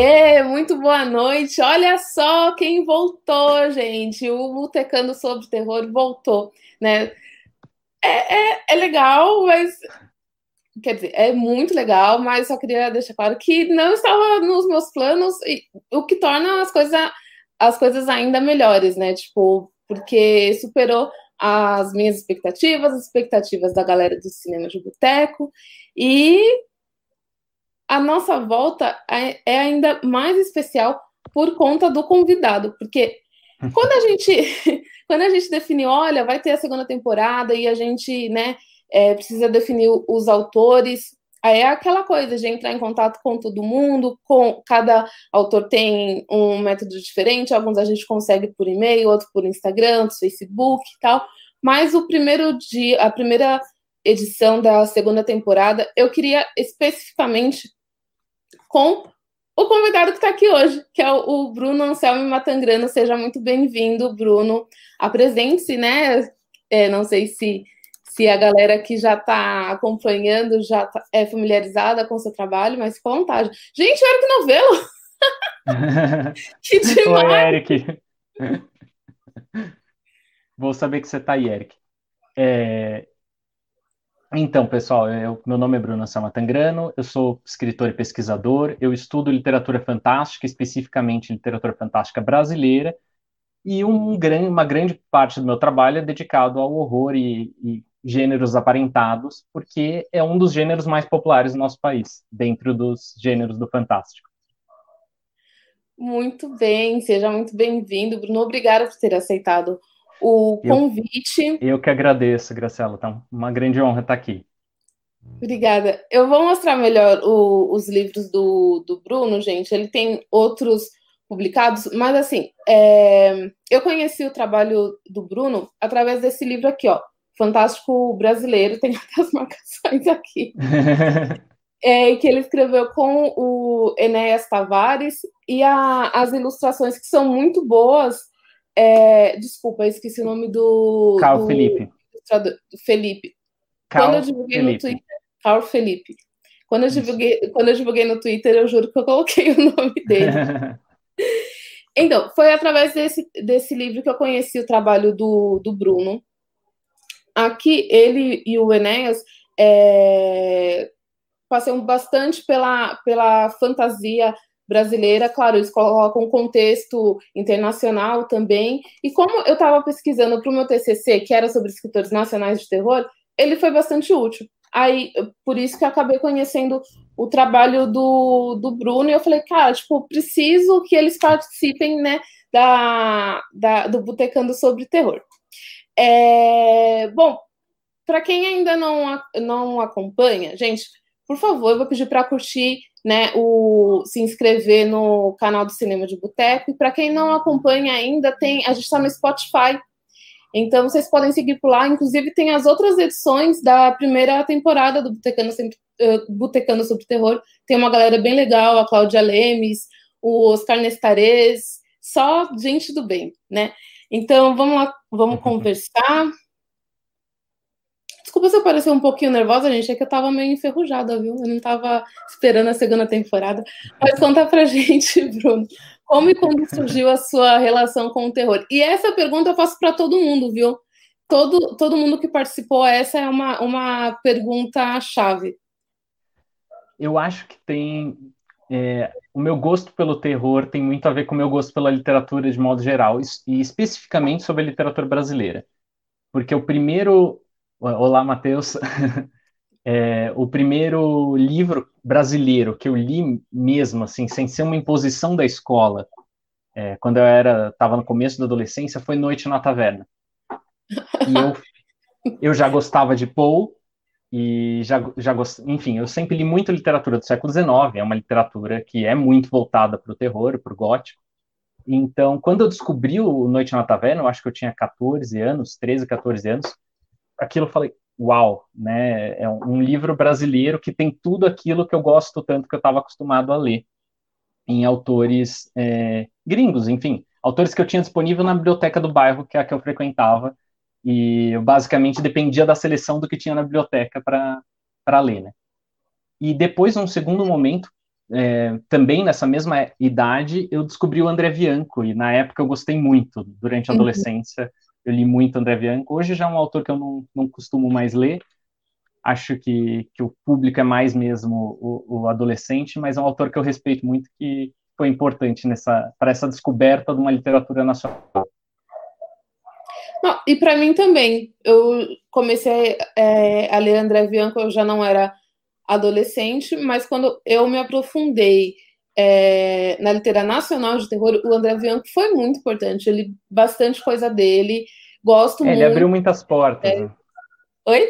É, muito boa noite. Olha só quem voltou, gente. O Botecando sobre Terror voltou, né? É, é, é, legal, mas. Quer dizer, é muito legal, mas só queria deixar claro que não estava nos meus planos, e, o que torna as coisas, as coisas ainda melhores, né? Tipo, porque superou as minhas expectativas, as expectativas da galera do cinema de boteco, e a nossa volta é, é ainda mais especial por conta do convidado, porque quando a gente quando a gente definiu, olha, vai ter a segunda temporada e a gente, né, é, precisa definir os autores, aí é aquela coisa de entrar em contato com todo mundo, com cada autor tem um método diferente, alguns a gente consegue por e-mail, outros por Instagram, Facebook e tal. Mas o primeiro dia, a primeira edição da segunda temporada, eu queria especificamente com o convidado que está aqui hoje, que é o Bruno Anselmo Matangrano. Seja muito bem-vindo, Bruno. Apresente-se, né? É, não sei se, se a galera que já está acompanhando já tá, é familiarizada com o seu trabalho, mas fica à vontade. Gente, o Eric Novelo! que demais! Oi, Eric! Vou saber que você está aí, Eric. É, então, pessoal, eu, meu nome é Bruno Sama Tangrano, eu sou escritor e pesquisador, eu estudo literatura fantástica, especificamente literatura fantástica brasileira, e um, uma grande parte do meu trabalho é dedicado ao horror e, e gêneros aparentados, porque é um dos gêneros mais populares do nosso país, dentro dos gêneros do fantástico. Muito bem, seja muito bem-vindo, Bruno. Obrigada por ter aceitado o convite. Eu, eu que agradeço, Graciela. Então, uma grande honra estar aqui. Obrigada. Eu vou mostrar melhor o, os livros do, do Bruno, gente. Ele tem outros publicados, mas assim, é, eu conheci o trabalho do Bruno através desse livro aqui, ó, Fantástico Brasileiro, tem até as marcações aqui. é, que ele escreveu com o Enéas Tavares e a, as ilustrações que são muito boas é, desculpa, esqueci o nome do. Carl do, Felipe. Do Felipe. Carl Quando eu divulguei Felipe. no Twitter. Carl Felipe. Quando eu, divulguei, quando eu divulguei no Twitter, eu juro que eu coloquei o nome dele. então, foi através desse, desse livro que eu conheci o trabalho do, do Bruno. Aqui, ele e o Enéas é, bastante pela, pela fantasia brasileira, claro, eles colocam um contexto internacional também. E como eu estava pesquisando para o meu TCC, que era sobre escritores nacionais de terror, ele foi bastante útil. Aí, por isso que eu acabei conhecendo o trabalho do, do Bruno, e eu falei, cara, tipo, preciso que eles participem, né, da, da do Botecando sobre Terror. É, bom, para quem ainda não, não acompanha, gente, por favor, eu vou pedir para curtir né, o, se inscrever no canal do Cinema de Boteco. E para quem não acompanha ainda, tem a gente está no Spotify. Então vocês podem seguir por lá. Inclusive, tem as outras edições da primeira temporada do Botecano, uh, Botecano sobre Terror. Tem uma galera bem legal, a Cláudia Lemes, o Oscar Nestares, só gente do bem, né? Então vamos lá, vamos conversar. Desculpa se eu parecer um pouquinho nervosa, gente, é que eu tava meio enferrujada, viu? Eu não tava esperando a segunda temporada. Mas conta pra gente, Bruno, como e quando surgiu a sua relação com o terror? E essa pergunta eu faço para todo mundo, viu? Todo, todo mundo que participou, essa é uma, uma pergunta-chave. Eu acho que tem. É, o meu gosto pelo terror tem muito a ver com o meu gosto pela literatura de modo geral, e especificamente sobre a literatura brasileira. Porque o primeiro Olá, Matheus. É, o primeiro livro brasileiro que eu li mesmo, assim, sem ser uma imposição da escola, é, quando eu era estava no começo da adolescência, foi Noite na Taverna. E eu, eu já gostava de Poe e já, já gost... enfim, eu sempre li muito literatura do século XIX, é uma literatura que é muito voltada para o terror, para o gótico. Então, quando eu descobri o Noite na Taverna, eu acho que eu tinha 14 anos, 13, 14 anos, aquilo eu falei, uau, né? É um livro brasileiro que tem tudo aquilo que eu gosto tanto que eu estava acostumado a ler em autores é, gringos, enfim, autores que eu tinha disponível na biblioteca do bairro, que é a que eu frequentava, e eu basicamente dependia da seleção do que tinha na biblioteca para ler, né? E depois, num segundo momento, é, também nessa mesma idade, eu descobri o André Bianco, e na época eu gostei muito, durante a uhum. Eu li muito André Bianco. Hoje já é um autor que eu não, não costumo mais ler, acho que, que o público é mais mesmo o, o adolescente, mas é um autor que eu respeito muito, que foi importante nessa para essa descoberta de uma literatura nacional. Não, e para mim também. Eu comecei é, a ler André Bianco, eu já não era adolescente, mas quando eu me aprofundei é, na literatura nacional de terror, o André Bianco foi muito importante. Eu li bastante coisa dele, gosto é, muito. Ele abriu muitas portas. É... Né? Oi?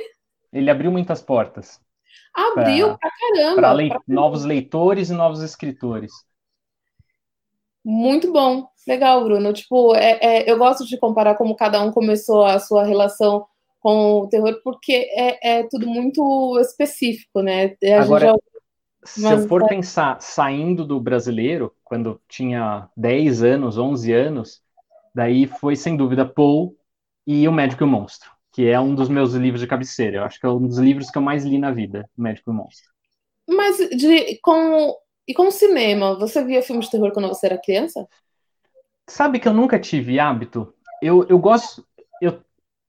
Ele abriu muitas portas. Abriu pra, pra caramba. Para novos leitores e novos escritores. Muito bom. Legal, Bruno. Tipo, é, é, eu gosto de comparar como cada um começou a sua relação com o terror, porque é, é tudo muito específico, né? A Agora, já... se Mas, eu for é... pensar saindo do brasileiro, quando tinha 10 anos, 11 anos, daí foi sem dúvida Paul e O Médico e o Monstro, que é um dos meus livros de cabeceira. Eu acho que é um dos livros que eu mais li na vida, O Médico e o Monstro. Mas de, com, e com o cinema, você via filmes de terror quando você era criança? Sabe que eu nunca tive hábito? Eu, eu gosto. Eu,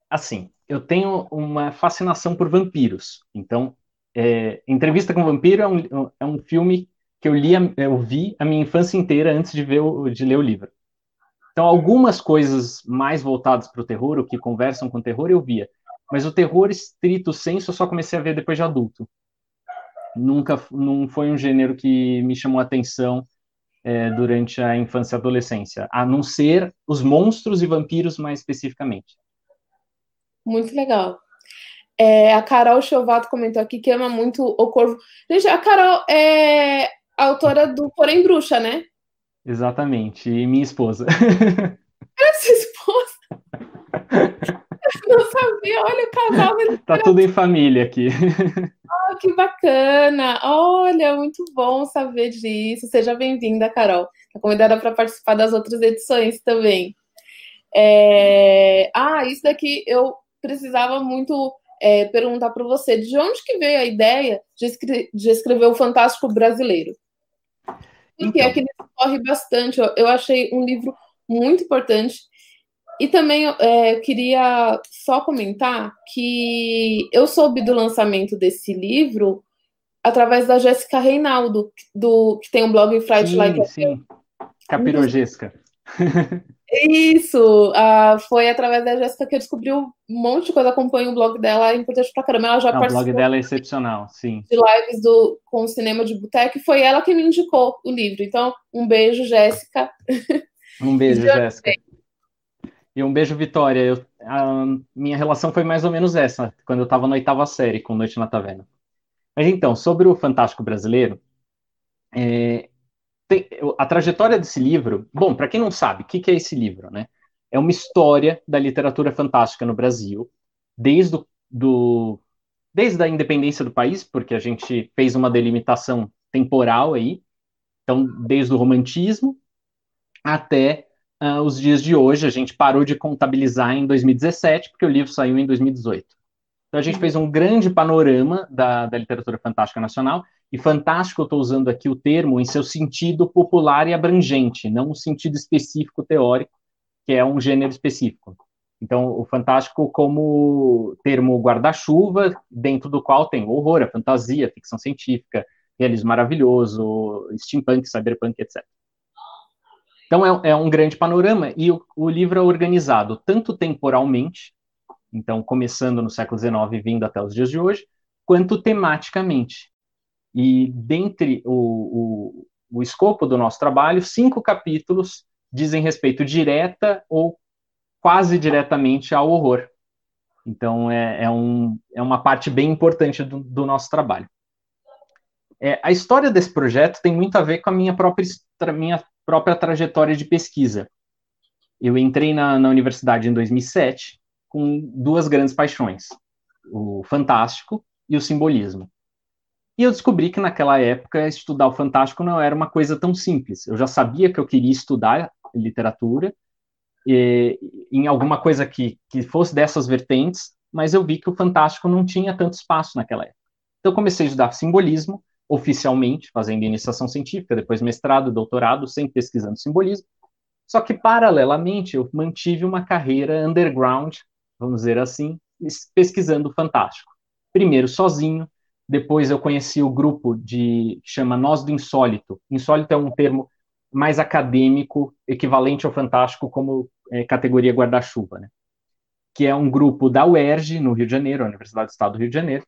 assim, eu tenho uma fascinação por vampiros. Então, é, Entrevista com o Vampiro é um, é um filme que eu, li, eu vi a minha infância inteira antes de, ver o, de ler o livro. Então, algumas coisas mais voltadas para o terror, o que conversam com o terror, eu via. Mas o terror estrito senso eu só comecei a ver depois de adulto. Nunca não foi um gênero que me chamou a atenção é, durante a infância e adolescência, a não ser os monstros e vampiros mais especificamente. Muito legal. É, a Carol Chovato comentou aqui que ama muito o Corvo. Gente, a Carol é autora do Porém Bruxa, né? Exatamente, e minha esposa. É sua esposa? não sabia, olha o casal. Tá tudo em família aqui. Oh, que bacana! Olha, muito bom saber disso. Seja bem-vinda, Carol. Tá convidada para participar das outras edições também. É... Ah, isso daqui eu precisava muito é, perguntar para você de onde que veio a ideia de, escre de escrever o Fantástico Brasileiro. Então. é que ele corre bastante. Eu, eu, achei um livro muito importante. E também é, queria só comentar que eu soube do lançamento desse livro através da Jéssica Reinaldo, do, que tem um blog Friday Like Sim, Capirogesca. Isso, uh, foi através da Jéssica que eu descobri um monte de coisa, acompanho o blog dela, é importante pra caramba. Ela já Não. O blog dela é excepcional, sim. De lives do, com o cinema de boteco, e foi ela que me indicou o livro. Então, um beijo, Jéssica. Um beijo, Jéssica. E um beijo, Vitória. Eu, a minha relação foi mais ou menos essa, quando eu estava na oitava série com Noite na Taverna. Mas então, sobre o Fantástico Brasileiro, é, tem, a trajetória desse livro, bom, para quem não sabe, o que, que, é esse livro, né? É uma história da literatura fantástica no Brasil, desde, do, desde a independência do país, porque a gente fez uma delimitação temporal aí, então, desde o romantismo até uh, os dias de hoje. A gente parou de contabilizar em 2017, porque o livro saiu em 2018. Então, a gente fez um grande panorama da, da literatura fantástica nacional e fantástico, eu estou usando aqui o termo em seu sentido popular e abrangente, não um sentido específico teórico, que é um gênero específico. Então, o fantástico como termo guarda-chuva, dentro do qual tem horror, a fantasia, ficção científica, realismo maravilhoso, steampunk, cyberpunk, etc. Então, é, é um grande panorama, e o, o livro é organizado tanto temporalmente, então, começando no século XIX e vindo até os dias de hoje, quanto tematicamente. E dentre o, o, o escopo do nosso trabalho, cinco capítulos dizem respeito direta ou quase diretamente ao horror. Então, é, é, um, é uma parte bem importante do, do nosso trabalho. É, a história desse projeto tem muito a ver com a minha própria, minha própria trajetória de pesquisa. Eu entrei na, na universidade em 2007 com duas grandes paixões: o fantástico e o simbolismo. E eu descobri que naquela época estudar o fantástico não era uma coisa tão simples. Eu já sabia que eu queria estudar literatura e, em alguma coisa que, que fosse dessas vertentes, mas eu vi que o fantástico não tinha tanto espaço naquela época. Então comecei a estudar simbolismo, oficialmente, fazendo iniciação científica, depois mestrado, doutorado, sempre pesquisando simbolismo. Só que, paralelamente, eu mantive uma carreira underground, vamos dizer assim, pesquisando fantástico. Primeiro sozinho, depois eu conheci o grupo de que chama Nós do Insólito. Insólito é um termo mais acadêmico, equivalente ao fantástico como é, categoria guarda-chuva, né? Que é um grupo da UERJ, no Rio de Janeiro, Universidade do Estado do Rio de Janeiro.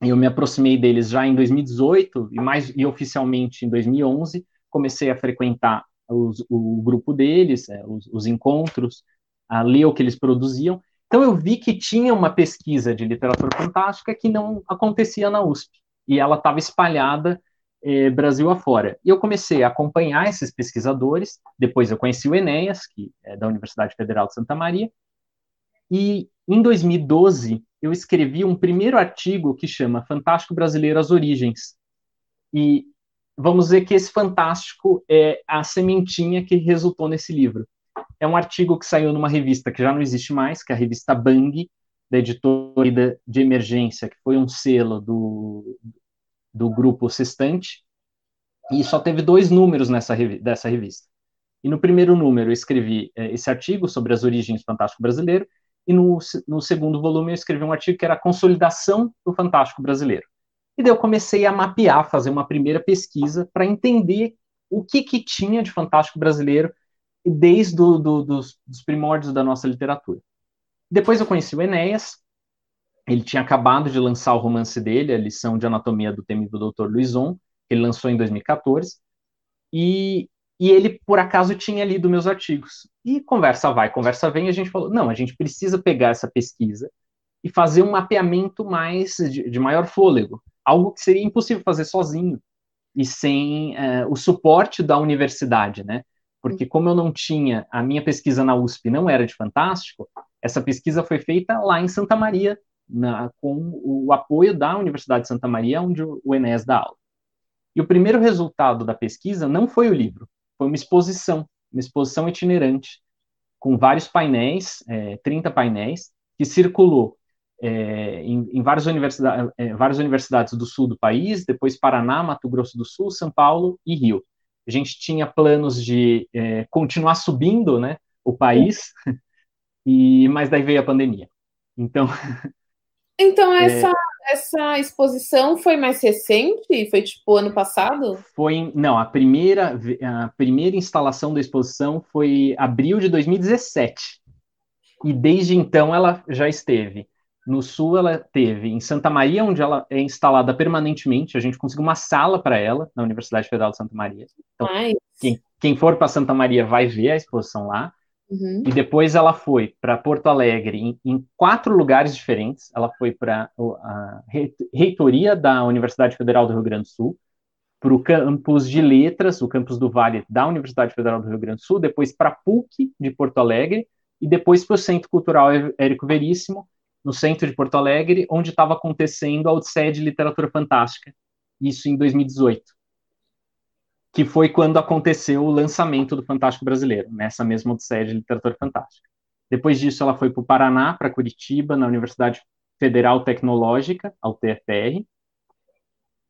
Eu me aproximei deles já em 2018 e mais e oficialmente em 2011 comecei a frequentar os, o grupo deles, é, os, os, encontros, a ler o que eles produziam. Então eu vi que tinha uma pesquisa de literatura fantástica que não acontecia na USP e ela estava espalhada eh, Brasil afora. E eu comecei a acompanhar esses pesquisadores. Depois eu conheci o Enéas, que é da Universidade Federal de Santa Maria. E em 2012 eu escrevi um primeiro artigo que chama Fantástico Brasileiro as Origens. E vamos dizer que esse fantástico é a sementinha que resultou nesse livro. É um artigo que saiu numa revista que já não existe mais, que é a revista Bang, da editora de emergência, que foi um selo do, do grupo Sextante, e só teve dois números nessa dessa revista. E no primeiro número eu escrevi é, esse artigo sobre as origens do Fantástico Brasileiro, e no, no segundo volume eu escrevi um artigo que era a consolidação do Fantástico Brasileiro. E daí eu comecei a mapear, fazer uma primeira pesquisa para entender o que, que tinha de fantástico brasileiro desde do, do, dos, dos, primórdios da nossa literatura. Depois eu conheci o Enéas, ele tinha acabado de lançar o romance dele, a lição de anatomia do temido Dr. Luizon, que ele lançou em 2014, e, e ele, por acaso, tinha lido meus artigos. E conversa vai, conversa vem, e a gente falou, não, a gente precisa pegar essa pesquisa e fazer um mapeamento mais de, de maior fôlego, algo que seria impossível fazer sozinho e sem uh, o suporte da universidade, né? Porque como eu não tinha a minha pesquisa na USP não era de fantástico, essa pesquisa foi feita lá em Santa Maria, na, com o apoio da Universidade de Santa Maria, onde o Enéas dá aula. E o primeiro resultado da pesquisa não foi o livro, foi uma exposição, uma exposição itinerante, com vários painéis, é, 30 painéis, que circulou é, em, em várias, universidade, é, várias universidades do sul do país, depois Paraná, Mato Grosso do Sul, São Paulo e Rio. A gente tinha planos de é, continuar subindo né, o país, e mas daí veio a pandemia. Então, Então, é. essa, é... essa exposição foi mais recente? Foi tipo ano passado? Foi, não, a primeira, a primeira instalação da exposição foi abril de 2017. E desde então ela já esteve. No sul ela teve em Santa Maria, onde ela é instalada permanentemente. A gente conseguiu uma sala para ela na Universidade Federal de Santa Maria. Então, quem, quem for para Santa Maria vai ver a exposição lá. Uhum. E depois ela foi para Porto Alegre em, em, quatro lugares diferentes. Ela foi para a reitoria da Universidade Federal do Rio Grande do Sul, para o campus de letras, o campus do Vale da Universidade Federal do Rio Grande do Sul, depois para a PUC de Porto Alegre e depois para o Centro Cultural Érico Veríssimo, no centro de Porto Alegre, onde estava acontecendo a Odisseia de Literatura Fantástica, isso em 2018 que foi quando aconteceu o lançamento do Fantástico Brasileiro, nessa mesma Odisseia de Literatura Fantástica. Depois disso, ela foi para o Paraná, para Curitiba, na Universidade Federal Tecnológica, a UTFPR.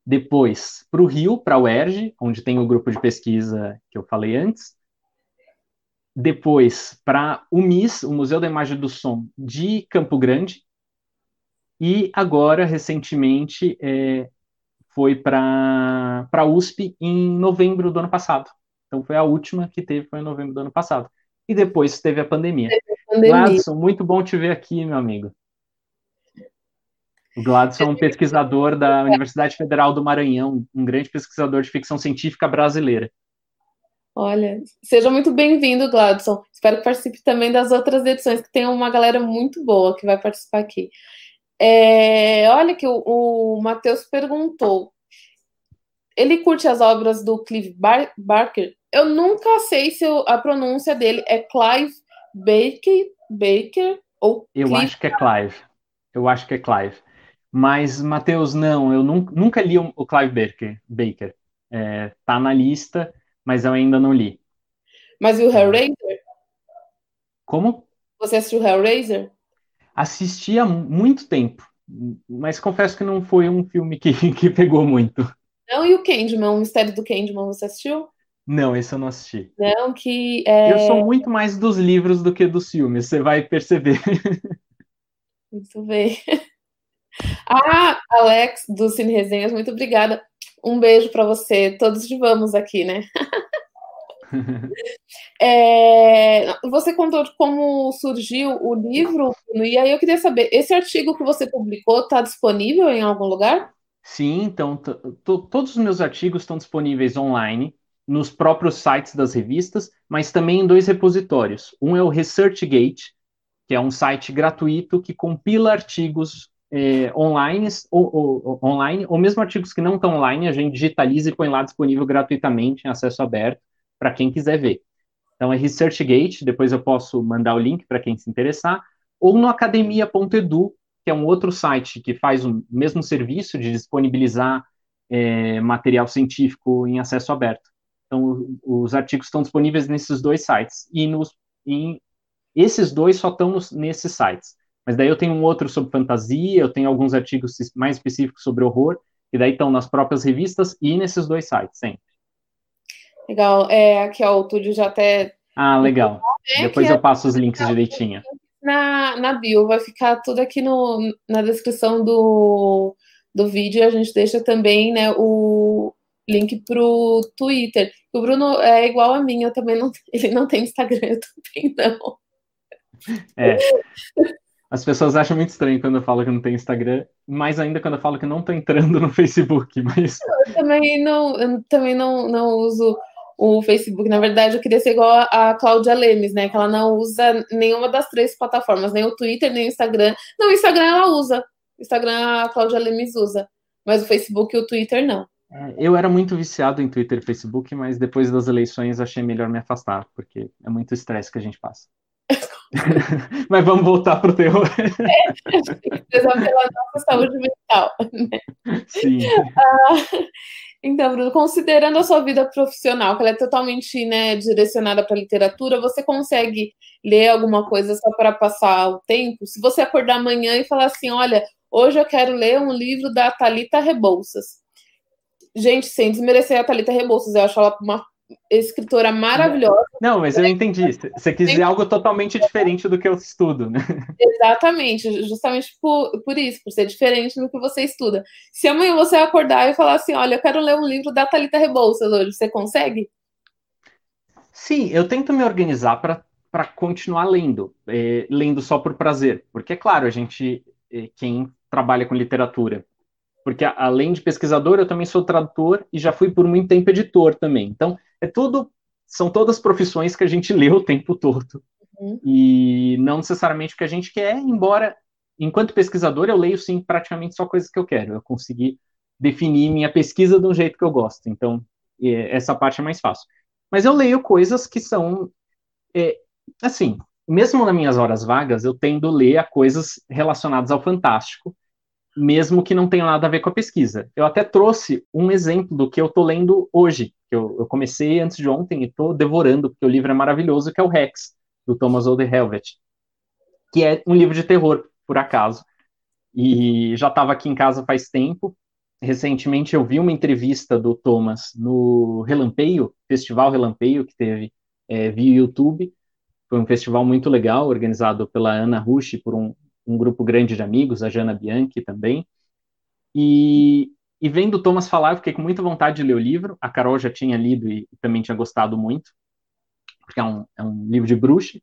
Depois, para o Rio, para a UERJ, onde tem o grupo de pesquisa que eu falei antes. Depois, para o MIS, o Museu da Imagem do Som de Campo Grande. E agora, recentemente, é, foi para a USP em novembro do ano passado. Então foi a última que teve, foi em novembro do ano passado. E depois teve a pandemia. pandemia. Gladson, muito bom te ver aqui, meu amigo. O Gladson é um pesquisador da Universidade Federal do Maranhão, um grande pesquisador de ficção científica brasileira. Olha, seja muito bem-vindo, Gladson. Espero que participe também das outras edições, que tem uma galera muito boa que vai participar aqui. É, olha que o, o Matheus perguntou. Ele curte as obras do Clive Bar Barker? Eu nunca sei se eu, a pronúncia dele é Clive Baker, Baker ou Eu Clive... acho que é Clive. Eu acho que é Clive. Mas, Matheus, não, eu nunca, nunca li o, o Clive Baker. Baker. É, tá na lista, mas eu ainda não li. Mas e o Hellraiser? Como? Você assistiu Hellraiser? assisti há muito tempo, mas confesso que não foi um filme que, que pegou muito. Não, e o Candyman, o Mistério do Candyman, você assistiu? Não, esse eu não assisti. Não, que. É... Eu sou muito mais dos livros do que dos filmes, você vai perceber. Muito bem. Ah, Alex, do Cine Resenhas, muito obrigada. Um beijo para você. Todos vamos aqui, né? é, você contou como surgiu o livro, e aí eu queria saber: esse artigo que você publicou está disponível em algum lugar? Sim, então todos os meus artigos estão disponíveis online nos próprios sites das revistas, mas também em dois repositórios. Um é o ResearchGate, que é um site gratuito que compila artigos é, online, ou, ou, online, ou mesmo artigos que não estão online, a gente digitaliza e põe lá disponível gratuitamente, em acesso aberto, para quem quiser ver. Então é ResearchGate, depois eu posso mandar o link para quem se interessar, ou no academia.edu, que é um outro site que faz o mesmo serviço de disponibilizar é, material científico em acesso aberto. Então, os artigos estão disponíveis nesses dois sites. E nos, em, esses dois só estão nesses sites. Mas daí eu tenho um outro sobre fantasia, eu tenho alguns artigos mais específicos sobre horror, e daí estão nas próprias revistas e nesses dois sites, sempre. Legal. É, aqui, ó, o Túlio já até. Ah, legal. É Depois eu passo os links direitinho. Na, na bio, vai ficar tudo aqui no, na descrição do, do vídeo. A gente deixa também né, o, link pro Twitter. O Bruno é igual a mim, eu também não, ele não tem Instagram, eu também não. É. As pessoas acham muito estranho quando eu falo que não tem Instagram, mais ainda quando eu falo que não tô entrando no Facebook, mas. Eu também não, eu também não, não uso o Facebook. Na verdade, eu queria ser igual a Cláudia Lemes, né? Que ela não usa nenhuma das três plataformas, nem o Twitter, nem o Instagram. Não, o Instagram ela usa. O Instagram a Cláudia Lemes usa. Mas o Facebook e o Twitter não. É, eu era muito viciado em Twitter e Facebook, mas depois das eleições achei melhor me afastar, porque é muito estresse que a gente passa. mas vamos voltar para o terror. É, pela nossa saúde mental. Né? Sim. Ah, então, Bruno, considerando a sua vida profissional, que ela é totalmente né, direcionada para literatura, você consegue ler alguma coisa só para passar o tempo? Se você acordar amanhã e falar assim, olha, hoje eu quero ler um livro da Talita Rebouças Gente, sem desmerecer a Thalita Rebouças, eu acho ela uma escritora maravilhosa. Não, mas eu entendi. Você quis dizer algo totalmente diferente do que eu estudo, né? Exatamente, justamente por, por isso, por ser diferente do que você estuda. Se amanhã você acordar e falar assim, olha, eu quero ler um livro da Thalita Rebouças hoje, você consegue? Sim, eu tento me organizar para continuar lendo, é, lendo só por prazer, porque é claro, a gente, é, quem trabalha com literatura, porque além de pesquisador, eu também sou tradutor e já fui por muito tempo editor também. Então, é tudo, são todas profissões que a gente lê o tempo todo. Uhum. E não necessariamente o que a gente quer, embora, enquanto pesquisador, eu leio, sim, praticamente só coisas que eu quero. Eu consegui definir minha pesquisa de um jeito que eu gosto. Então, essa parte é mais fácil. Mas eu leio coisas que são, é, assim, mesmo nas minhas horas vagas, eu tendo ler a coisas relacionadas ao fantástico, mesmo que não tenha nada a ver com a pesquisa. Eu até trouxe um exemplo do que eu estou lendo hoje, que eu, eu, comecei antes de ontem e estou devorando, porque o livro é maravilhoso, que é o Rex, do Thomas Helvet, que é um livro de terror, por acaso. E já estava aqui em casa faz tempo. Recentemente eu vi uma entrevista do Thomas no Relampeio, Festival Relampeio, que teve é, via YouTube. Foi um festival muito legal, organizado pela Ana Rush, por um, um grupo grande de amigos, a Jana Bianchi também. E, e vendo o Thomas falar, eu fiquei com muita vontade de ler o livro. A Carol já tinha lido e também tinha gostado muito, porque é um, é um livro de bruxa.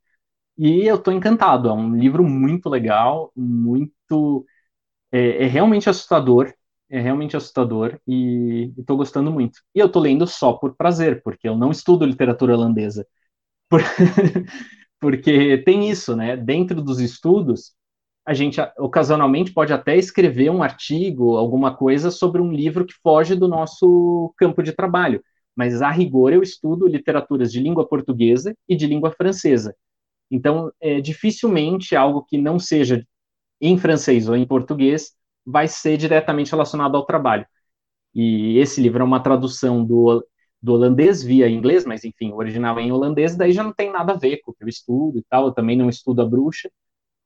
E eu estou encantado. É um livro muito legal, muito. É, é realmente assustador. É realmente assustador e estou gostando muito. E eu estou lendo só por prazer, porque eu não estudo literatura holandesa. Por... porque tem isso, né? Dentro dos estudos, a gente ocasionalmente pode até escrever um artigo, alguma coisa sobre um livro que foge do nosso campo de trabalho, mas a rigor eu estudo literaturas de língua portuguesa e de língua francesa. Então, é, dificilmente algo que não seja em francês ou em português vai ser diretamente relacionado ao trabalho. E esse livro é uma tradução do, do holandês via inglês, mas enfim, o original é em holandês, daí já não tem nada a ver com o que eu estudo e tal. Eu também não estudo a bruxa,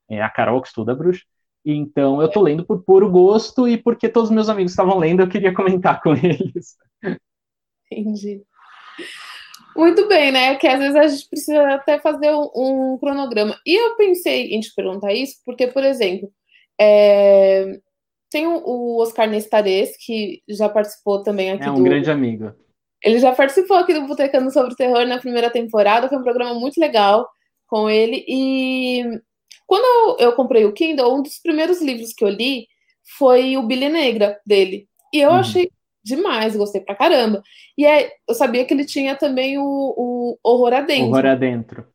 é a Carol que estuda bruxa, Então, eu tô lendo por puro gosto e porque todos os meus amigos estavam lendo, eu queria comentar com eles. Entendi. Muito bem, né? Que às vezes a gente precisa até fazer um, um cronograma. E eu pensei em te perguntar isso, porque, por exemplo, é... tem o Oscar Nestares, que já participou também aqui. É um do... grande amigo. Ele já participou aqui do Botecando sobre Terror na primeira temporada, foi um programa muito legal com ele. E quando eu, eu, comprei o Kindle, um dos primeiros livros que eu li foi o Billy Negra dele. E eu uhum. achei demais, gostei pra caramba. E é, eu sabia que ele tinha também o, o Horror Adentro. Horror Adentro.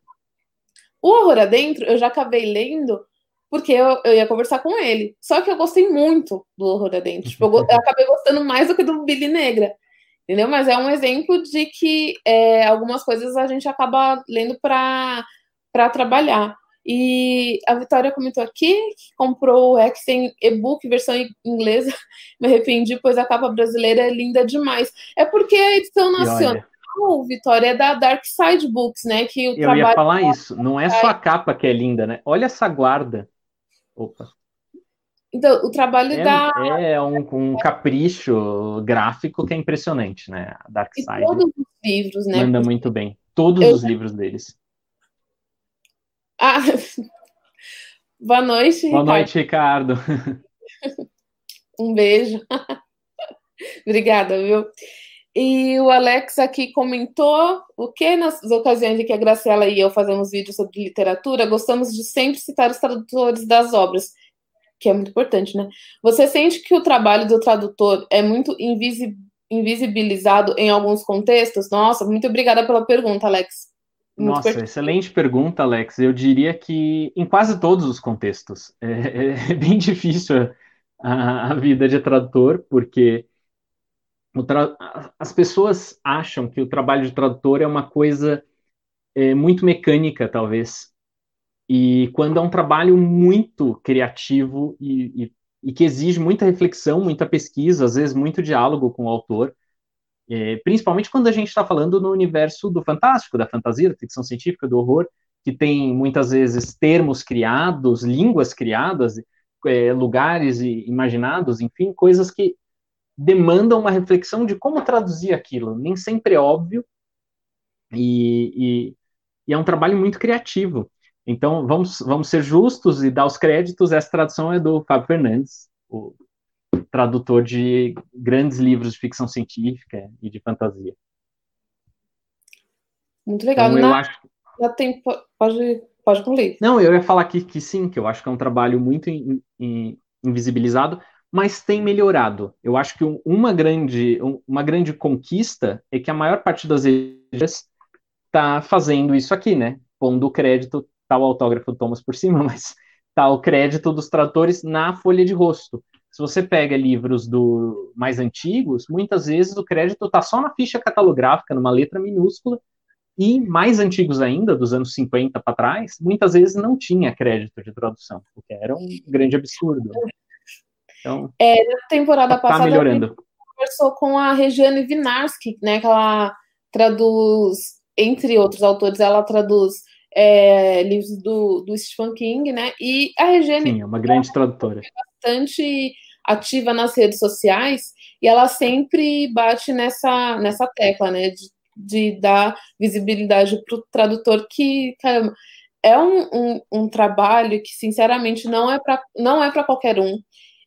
O Horror Adentro eu já acabei lendo porque eu, eu ia conversar com ele. Só que eu gostei muito do Horror Adentro. Tipo, eu, eu acabei gostando mais do que do Billy Negra. Entendeu? Mas é um exemplo de que é, algumas coisas a gente acaba lendo para trabalhar. E a Vitória comentou aqui que comprou o Hexen e-book, versão inglesa. Me arrependi, pois a capa brasileira é linda demais. É porque a edição nacional, Vitória, é da Dark Side Books, né? Que o Eu ia falar isso. Não é só a capa que é linda, né? Olha essa guarda. Opa. Então, o trabalho é, da. É um, um, capricho gráfico que é impressionante, né? A Dark Side. E todos os livros, né? Manda muito bem. Todos Eu... os livros deles. Ah, boa noite, Boa noite, Ricardo. Um beijo. Obrigada, viu? E o Alex aqui comentou o que nas ocasiões em que a Graciela e eu fazemos vídeos sobre literatura, gostamos de sempre citar os tradutores das obras, que é muito importante, né? Você sente que o trabalho do tradutor é muito invisibilizado em alguns contextos? Nossa, muito obrigada pela pergunta, Alex. Nossa, excelente pergunta, Alex. Eu diria que em quase todos os contextos. É, é, é bem difícil a, a, vida de tradutor, porque tra... as pessoas acham que o trabalho de tradutor é uma coisa é, muito mecânica, talvez. E quando é um trabalho muito criativo e, e, e que exige muita reflexão, muita pesquisa, às vezes muito diálogo com o autor, é, principalmente quando a gente está falando no universo do fantástico, da fantasia, da ficção científica, do horror, que tem muitas vezes termos criados, línguas criadas, é, lugares imaginados, enfim, coisas que demandam uma reflexão de como traduzir aquilo. Nem sempre é óbvio e, e, e é um trabalho muito criativo. Então, vamos, vamos ser justos e dar os créditos. Essa tradução é do Fábio Fernandes, o tradutor de grandes livros de ficção científica e de fantasia. Muito legal. Então, eu acho... já tem... Pode, pode concluir. Não, eu ia falar aqui que sim, que eu acho que é um trabalho muito in, in, invisibilizado, mas tem melhorado. Eu acho que uma grande, uma grande conquista é que a maior parte das igrejas está fazendo isso aqui, né? Pondo o crédito, tá o autógrafo do Thomas por cima, mas tá o crédito dos tradutores na folha de rosto. Se você pega livros do mais antigos, muitas vezes o crédito está só na ficha catalográfica, numa letra minúscula, e mais antigos ainda, dos anos 50 para trás, muitas vezes não tinha crédito de tradução, o que era um grande absurdo. Então, é, na temporada tá passada, melhorando. conversou com a Regiane Vinarski, né, que ela traduz, entre outros autores, ela traduz é, livros do, do Stephen King, né? E a Regiane. Sim, é uma grande tradutora. Bastante ativa nas redes sociais e ela sempre bate nessa, nessa tecla, né? De, de dar visibilidade para o tradutor que, caramba, é um, um, um, trabalho que, sinceramente, não é para não é para qualquer um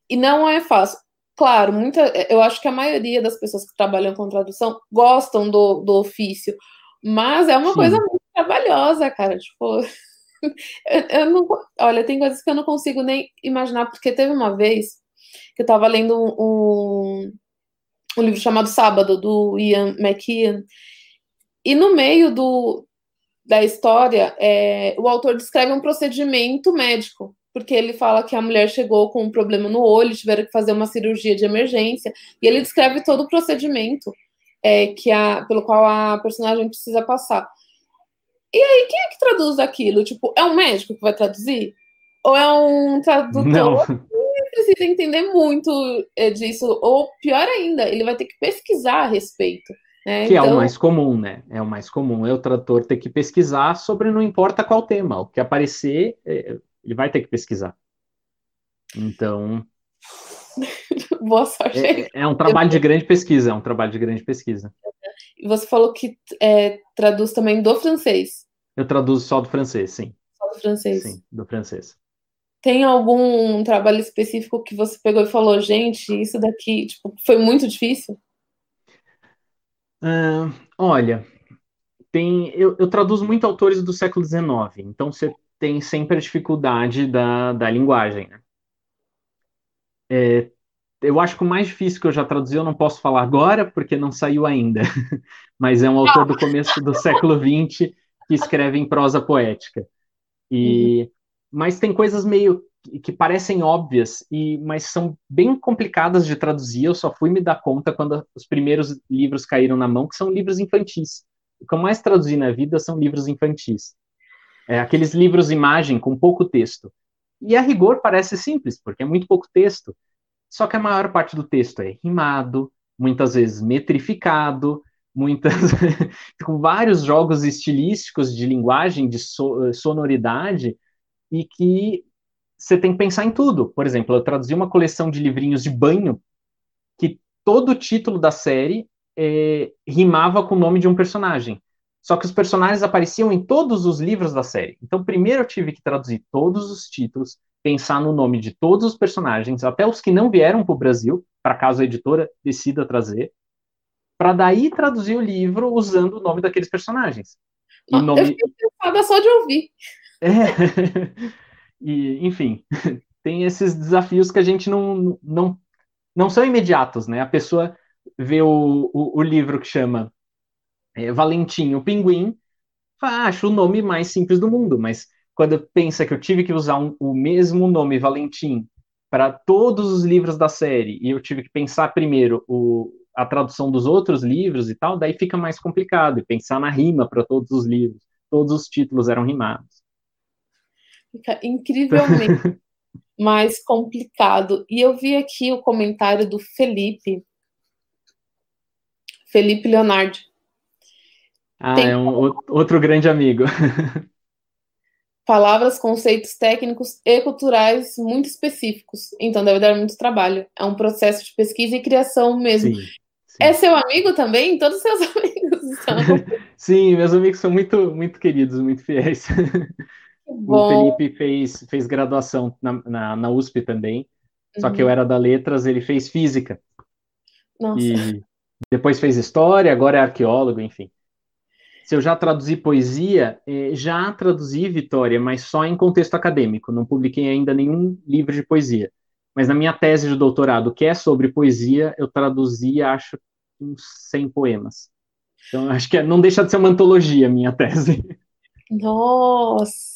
e não é fácil. Claro, muita, eu acho que a maioria das pessoas que trabalham com tradução gostam do, do ofício, mas é uma Sim. coisa muito trabalhosa, cara. Tipo, eu, eu, não, olha, tem coisas que eu não consigo nem imaginar, porque teve uma vez que eu estava lendo um, um livro chamado Sábado, do Ian McKeon, e no meio do, da história, é, o autor descreve um procedimento médico, porque ele fala que a mulher chegou com um problema no olho, tiveram que fazer uma cirurgia de emergência, e ele descreve todo o procedimento é, que a, pelo qual a personagem precisa passar. E aí, quem é que traduz aquilo? Tipo, é um médico que vai traduzir? Ou é um tradutor Não. precisa entender muito é, disso? Ou, pior ainda, ele vai ter que pesquisar a respeito. Né? Que então... é o então mais comum, né? É o mais comum. É o tradutor ter que pesquisar sobre não importa qual tema. O que aparecer, é, ele vai ter que pesquisar. Então. Boa sorte. É, é, um trabalho de grande pesquisa, é um trabalho de grande pesquisa. E você falou que é, traduz também do francês. Eu traduzo só do francês, sim. Só do francês. Sim, do francês. Tem algum trabalho específico que você pegou e falou, gente, isso daqui tipo, foi muito difícil? Uh, olha, tem, eu, eu, traduzo muito autores do século XIX, então você tem sempre a dificuldade da, da linguagem. Né? É, eu acho que o mais difícil que eu já traduzi eu não posso falar agora, porque não saiu ainda, mas é um autor do começo do século XX que escreve em prosa poética. E, uhum. Mas tem coisas meio que parecem óbvias, e mas são bem complicadas de traduzir. Eu só fui me dar conta quando os primeiros livros caíram na mão, que são livros infantis. O que eu mais traduzi na vida são livros infantis. É, aqueles livros imagem com pouco texto. E a rigor parece simples, porque é muito pouco texto. Só que a maior parte do texto é rimado, muitas vezes metrificado, muitas com vários jogos estilísticos de linguagem, de so, sonoridade, e que você tem que pensar em tudo. Por exemplo, eu traduzi uma coleção de livrinhos de banho que todo o título da série é, rimava com o nome de um personagem. Só que os personagens apareciam em todos os livros da série. Então, primeiro eu tive que traduzir todos os títulos, pensar no nome de todos os personagens, até os que não vieram para o Brasil, para caso a editora decida trazer, para daí traduzir o livro usando o nome daqueles personagens. E nome... Eu fiquei preocupada só de ouvir. É. e, enfim, tem esses desafios que a gente não, não, não são imediatos, né? A pessoa vê o, o, o livro que chama é, Valentim, o Pinguim, fala, ah, acho o nome mais simples do mundo, mas quando pensa que eu tive que usar um, o mesmo nome, Valentim, para todos os livros da série, e eu tive que pensar primeiro o, a tradução dos outros livros e tal, daí fica mais complicado, e pensar na rima para todos os livros. Todos os títulos eram rimados. Fica incrivelmente mais complicado. E eu vi aqui o comentário do Felipe. Felipe Leonardo. Ah, Tem... é um outro grande amigo. Palavras, conceitos técnicos e culturais muito específicos. Então deve dar muito trabalho. É um processo de pesquisa e criação mesmo. Sim. Sim. É seu amigo também? Todos seus amigos são. Sim, meus amigos são muito, muito queridos, muito fiéis. O Felipe fez, fez graduação na, na, na USP também, uhum. só que eu uhum. era da letras, ele fez física. Nossa. E depois fez história, agora é arqueólogo, enfim. Se eu já traduzi poesia, eh, já traduzi Vitória, mas só em contexto acadêmico, não publiquei ainda nenhum livro de poesia. Mas na minha tese de doutorado, que é sobre poesia, eu traduzi, acho, uns 100 poemas. Então, acho que é, não deixa de ser uma antologia a minha tese. Nossa!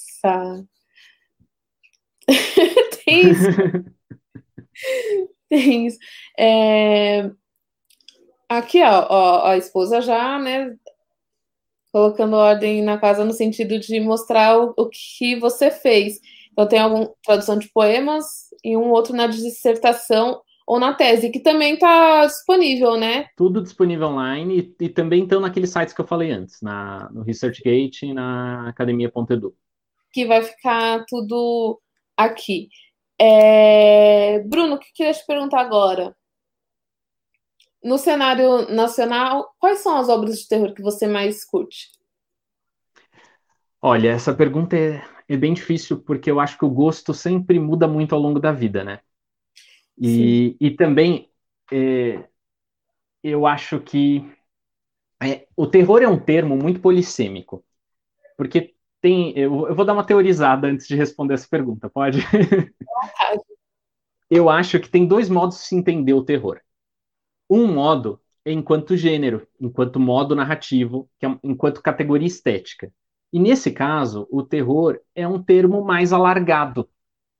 Tem isso. Tem isso. É... Aqui, ó, ó, a esposa já, né, colocando ordem na casa no sentido de mostrar o, o que você fez. Então, tem alguma tradução de poemas e um outro na dissertação ou na tese, que também está disponível, né? Tudo disponível online e, e também estão naqueles sites que eu falei antes, na, no ResearchGate e na academia.edu. Que vai ficar tudo aqui. É... Bruno, o que eu queria te perguntar agora? No cenário nacional, quais são as obras de terror que você mais curte? Olha, essa pergunta é, é bem difícil porque eu acho que o gosto sempre muda muito ao longo da vida, né? E, e também é, eu acho que é, o terror é um termo muito polissêmico, porque tem. Eu, eu, vou dar uma teorizada antes de responder essa pergunta, pode? eu acho que tem dois modos de se entender o terror. Um modo é enquanto gênero, enquanto modo narrativo, que é, enquanto categoria estética. E nesse caso, o terror é um termo mais alargado,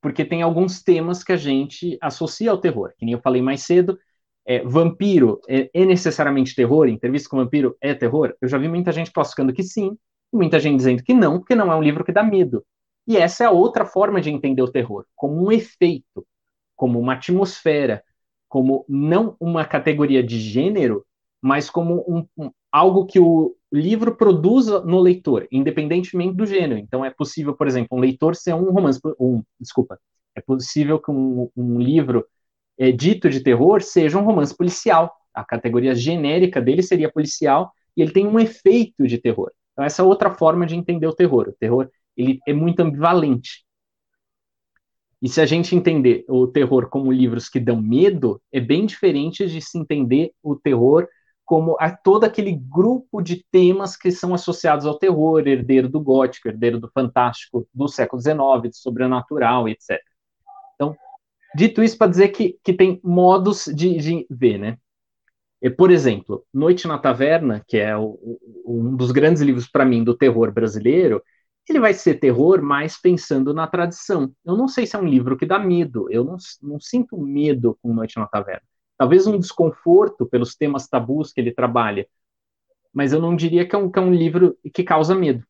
porque tem alguns temas que a gente associa ao terror. Que nem eu falei mais cedo, é, vampiro é, é, necessariamente terror? Entrevista com vampiro é terror? Eu já vi muita gente classificando que sim, muita gente dizendo que não, porque não é um livro que dá medo. E essa é a outra forma de entender o terror, como um efeito, como uma atmosfera, como não uma categoria de gênero, mas como um, um, algo que o livro produza no leitor, independentemente do gênero. Então é possível, por exemplo, um leitor ser um romance, um, desculpa, É possível que um, um livro é, dito de terror seja um romance policial. A categoria genérica dele seria policial e ele tem um efeito de terror. Então, essa é outra forma de entender o terror. O terror ele é muito ambivalente. E se a gente entender o terror como livros que dão medo, é bem diferente de se entender o terror como a todo aquele grupo de temas que são associados ao terror, herdeiro do gótico, herdeiro do fantástico do século XIX, do sobrenatural, etc. Então, dito isso, para dizer que, que tem modos de, de ver, né? E, por exemplo, Noite na Taverna, que é o, um dos grandes livros para mim do terror brasileiro, ele vai ser terror mais pensando na tradição. Eu não sei se é um livro que dá medo, eu não, não sinto medo com Noite na Taverna. Talvez um desconforto pelos temas tabus que ele trabalha, mas eu não diria que é um, que é um livro que causa medo.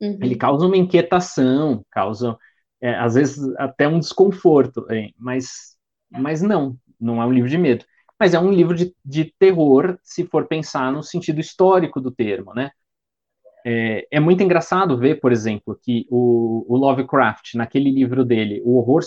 Uhum. Ele causa uma inquietação, causa, é, às vezes, até um desconforto, mas, mas não, não é um livro de medo. Mas é um livro de, de terror, se for pensar no sentido histórico do termo, né? É, é, muito engraçado ver, por exemplo, que o, o, Lovecraft, naquele livro dele, O Horror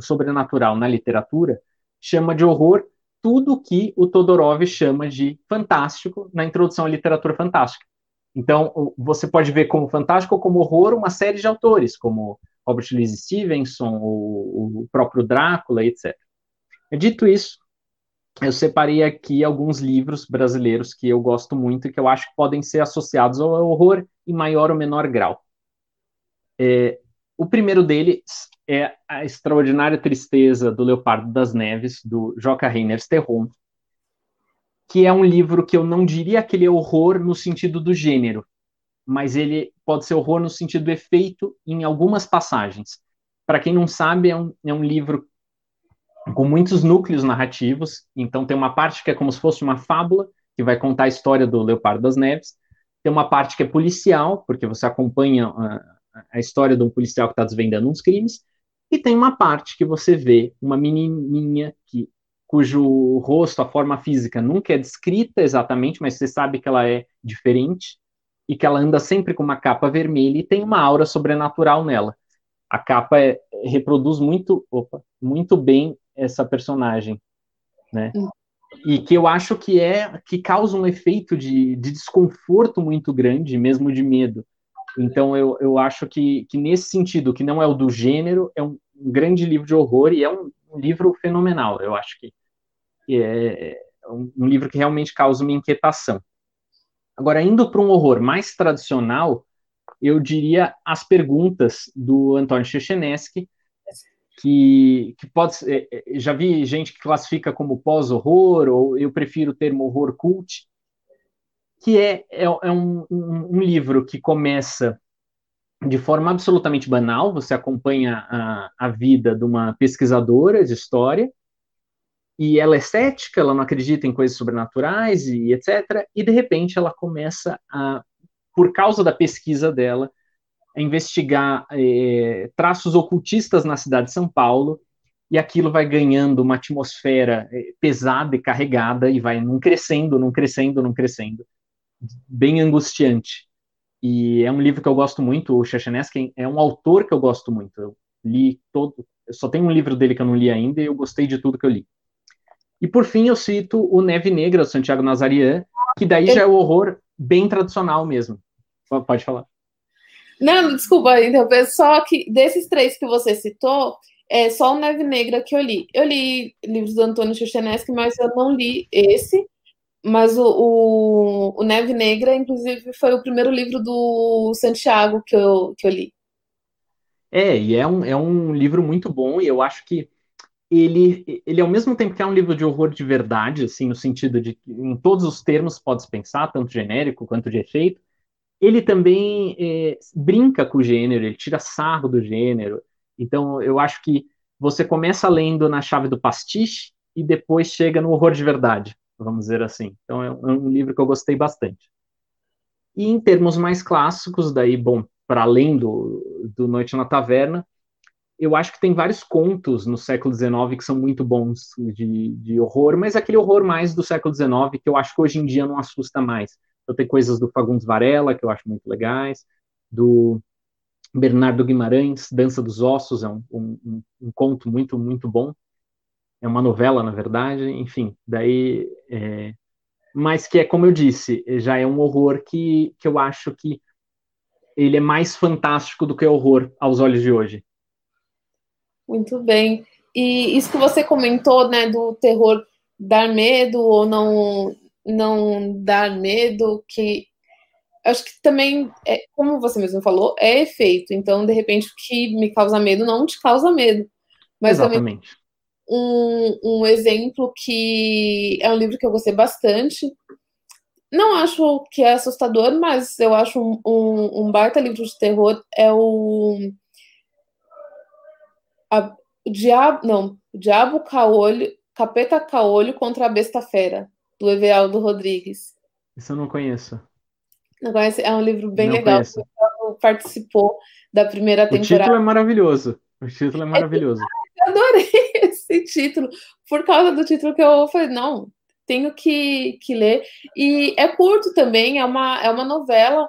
Sobrenatural na Literatura, chama de horror tudo que o Todorov chama de fantástico na introdução à literatura fantástica. Então, você pode ver como fantástico ou como horror uma série de autores, como Robert Louis Stevenson, o, o próprio Drácula, etc. Dito isso, eu separei aqui alguns livros brasileiros que eu gosto muito e que eu acho que podem ser associados ao horror em maior ou menor grau. É, o primeiro deles é A Extraordinária Tristeza do Leopardo das Neves, do Joca Reiners Terron, que é um livro que eu não diria que ele é horror no sentido do gênero, mas ele pode ser horror no sentido do efeito em algumas passagens. Para quem não sabe, é um, é um livro com muitos núcleos narrativos. Então, tem uma parte que é como se fosse uma fábula, que vai contar a história do Leopardo das Neves. Tem uma parte que é policial, porque você acompanha a, a história de um policial que está desvendando uns crimes. E tem uma parte que você vê uma menininha que, cujo rosto, a forma física nunca é descrita exatamente, mas você sabe que ela é diferente e que ela anda sempre com uma capa vermelha e tem uma aura sobrenatural nela. A capa é, reproduz muito, opa, muito bem essa personagem, né? Hum. E que eu acho que é que causa um efeito de, de desconforto muito grande, mesmo de medo. Então eu, eu acho que, que nesse sentido, que não é o do gênero, é um, um grande livro de horror e é um, um livro fenomenal. Eu acho que, que é, é um, um, livro que realmente causa uma inquietação. Agora, indo para um horror mais tradicional, eu diria As Perguntas, do Antônio Chechenesky, que, que pode ser, é, é, já vi gente que classifica como pós-horror, ou eu prefiro o termo horror cult, que é, é, é um, um, um, livro que começa de forma absolutamente banal, você acompanha a, a vida de uma pesquisadora de história, e ela é cética, ela não acredita em coisas sobrenaturais e etc. E de repente ela começa a, por causa da pesquisa dela, investigar é, traços ocultistas na cidade de São Paulo, e aquilo vai ganhando uma atmosfera é, pesada e carregada, e vai num crescendo, num crescendo, num crescendo, bem angustiante. E é um livro que eu gosto muito, o Chechenesky é um autor que eu gosto muito. Eu li todo, eu só tem um livro dele que eu não li ainda e eu gostei de tudo que eu li. E por fim eu cito o Neve Negra, do Santiago Nazarian, que daí já é o horror bem tradicional mesmo. Pode falar. Não, desculpa interromper, só que desses três que você citou, é só o Neve Negra que eu li. Eu li livros do Antônio Chuchenesky, mas eu não li esse. Mas o, o, o, Neve Negra, inclusive, foi o primeiro livro do Santiago que eu, que eu li. É, e é um, é um livro muito bom, e eu acho que ele, ele, ao mesmo tempo que é um livro de horror de verdade, assim, no sentido de que em todos os termos pode-se pensar, tanto genérico quanto de efeito, ele também é, brinca com o gênero, ele tira sarro do gênero. Então, eu acho que você começa lendo na chave do pastiche e depois chega no horror de verdade, vamos dizer assim. Então, é um, é um livro que eu gostei bastante. E em termos mais clássicos, daí, bom, para além do, do Noite na Taverna, eu acho que tem vários contos no século XIX que são muito bons de, de horror, mas aquele horror mais do século XIX que eu acho que hoje em dia não assusta mais. Então tem coisas do Fagundes Varela que eu acho muito legais, do Bernardo Guimarães, Dança dos Ossos, é um, um, um conto muito, muito bom. É uma novela, na verdade, enfim, daí. É... Mas que é, como eu disse, já é um horror que, que eu acho que ele é mais fantástico do que horror aos olhos de hoje. Muito bem. E isso que você comentou, né, do terror dar medo ou não não dar medo, que acho que também, é, como você mesmo falou, é efeito. Então, de repente, o que me causa medo não te causa medo. Mas Exatamente. também um, um exemplo que é um livro que eu gostei bastante. Não acho que é assustador, mas eu acho um, um, um baita livro de terror. É o. A, o Diabo. Não, o Diabo Caolho. Capeta Caolho contra a Besta Fera, do Everaldo Rodrigues. Isso eu não conheço. Não conhece? É um livro bem não legal. O participou da primeira temporada. O título é maravilhoso. O título é maravilhoso. Eu adorei esse título. Por causa do título que eu falei, não, tenho que, que ler. E é curto também, é uma, é uma novela.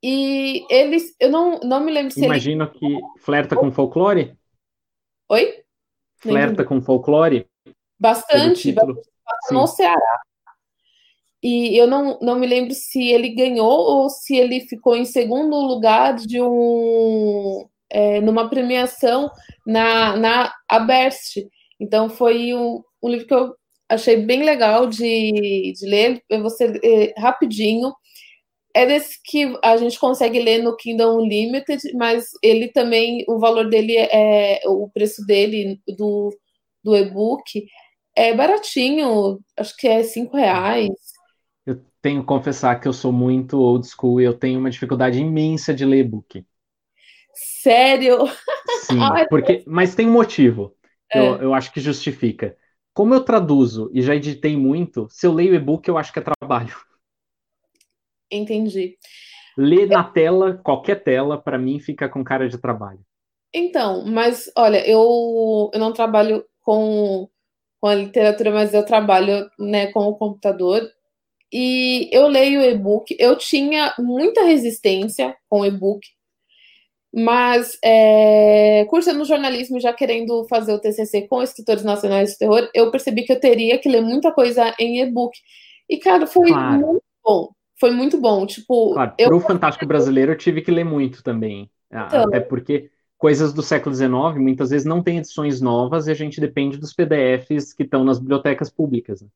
E eles, eu não, não me lembro se Imagino ele... que flerta com folclore? Oi? Flerta com folclore? Bastante, bastante no Ceará. E eu não, não me lembro se ele ganhou ou se ele ficou em segundo lugar de um é, numa premiação na, na Aberst. Então foi um, um, livro que eu achei bem legal de, de ler. Eu vou é, rapidinho. É desse que a gente consegue ler no Kindle Unlimited, mas ele também, o valor dele é o preço dele do, do e-book é baratinho, acho que é cinco reais. Eu tenho que confessar que eu sou muito old school e eu tenho uma dificuldade imensa de ler e-book. Sério? Sim, porque, mas tem um motivo. É. Eu, eu acho que justifica. Como eu traduzo e já editei muito, se eu leio e-book, eu acho que é trabalho. Entendi. Ler na tela, qualquer tela, para mim fica com cara de trabalho. Então, mas olha, eu, eu não trabalho com com a literatura, mas eu trabalho né, com o computador e eu leio e-book. Eu tinha muita resistência com e-book, mas é, cursando jornalismo, já querendo fazer o TCC com escritores nacionais de terror, eu percebi que eu teria que ler muita coisa em e-book. E, cara, foi claro. muito bom. Foi muito bom. Tipo, claro, eu... pro Fantástico Brasileiro eu tive que ler muito também. Então, Até porque coisas do século XIX muitas vezes não tem edições novas e a gente depende dos PDFs que estão nas bibliotecas públicas. Né?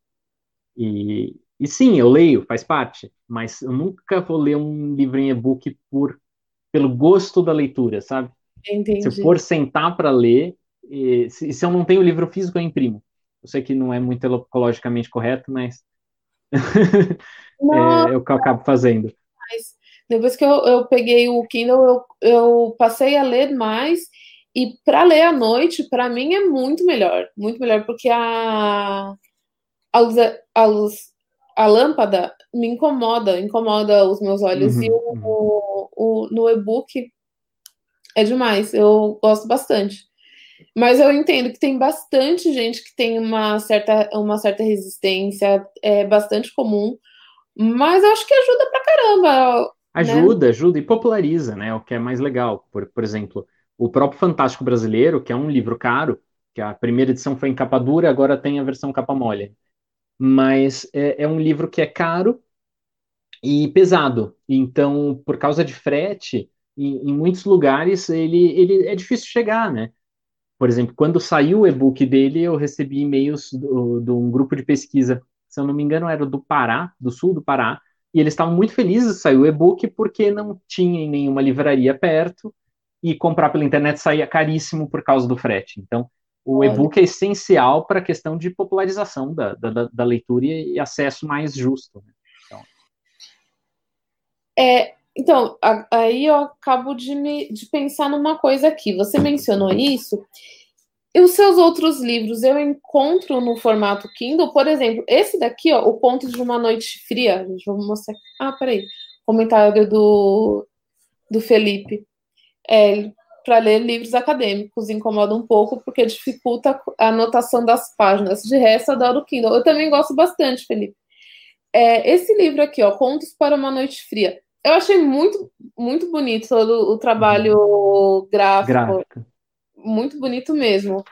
E, e sim, eu leio, faz parte, mas eu nunca vou ler um livro em e-book por pelo gosto da leitura, sabe? Entendi. Se eu for sentar para ler, e, se, se, eu não tenho o livro físico, eu imprimo. Eu sei que não é muito ecologicamente correto, mas é, é o que eu acabo fazendo. Mas depois que eu, eu peguei o Kindle, eu, eu passei a ler mais. E para ler à noite, para mim é muito melhor. Muito melhor, porque a, a, luz, a, luz, a lâmpada me incomoda, incomoda os meus olhos. Uhum, e o, uhum. o, o, no e-book é demais. Eu gosto bastante. Mas eu entendo que tem bastante gente que tem uma certa, uma certa resistência, é bastante comum. Mas eu acho que ajuda pra caramba. Ajuda, né? ajuda e populariza, né? O que é mais legal. Por, por exemplo, o próprio Fantástico Brasileiro, que é um livro caro, que a primeira edição foi em capa dura, agora tem a versão capa mole. Mas é, é um livro que é caro e pesado. Então, por causa de frete, em, em muitos lugares ele, ele é difícil chegar, né? Por exemplo, quando saiu o e-book dele, eu recebi e-mails de um grupo de pesquisa, se eu não me engano, era do Pará, do sul do Pará, e eles estavam muito felizes de sair o e-book porque não tinha nenhuma livraria perto e comprar pela internet saía caríssimo por causa do frete. Então, o e-book é essencial para a questão de popularização da, da, da leitura e, acesso mais justo. Né? Então, é, então, aí eu acabo de, me, de pensar numa coisa aqui. Você mencionou isso, e os seus outros livros eu encontro no formato Kindle, por exemplo, esse daqui, ó, O Conto de uma Noite Fria. Gente, vou mostrar. Ah, peraí. Comentário do, do Felipe. É, para ler livros acadêmicos incomoda um pouco porque dificulta a anotação das páginas. De resto, adoro o Kindle. Eu também gosto bastante, Felipe. É, esse livro aqui, ó, Contos para uma Noite Fria, Eu achei muito, muito bonito todo o trabalho gráfico. gráfico. Muito bonito mesmo.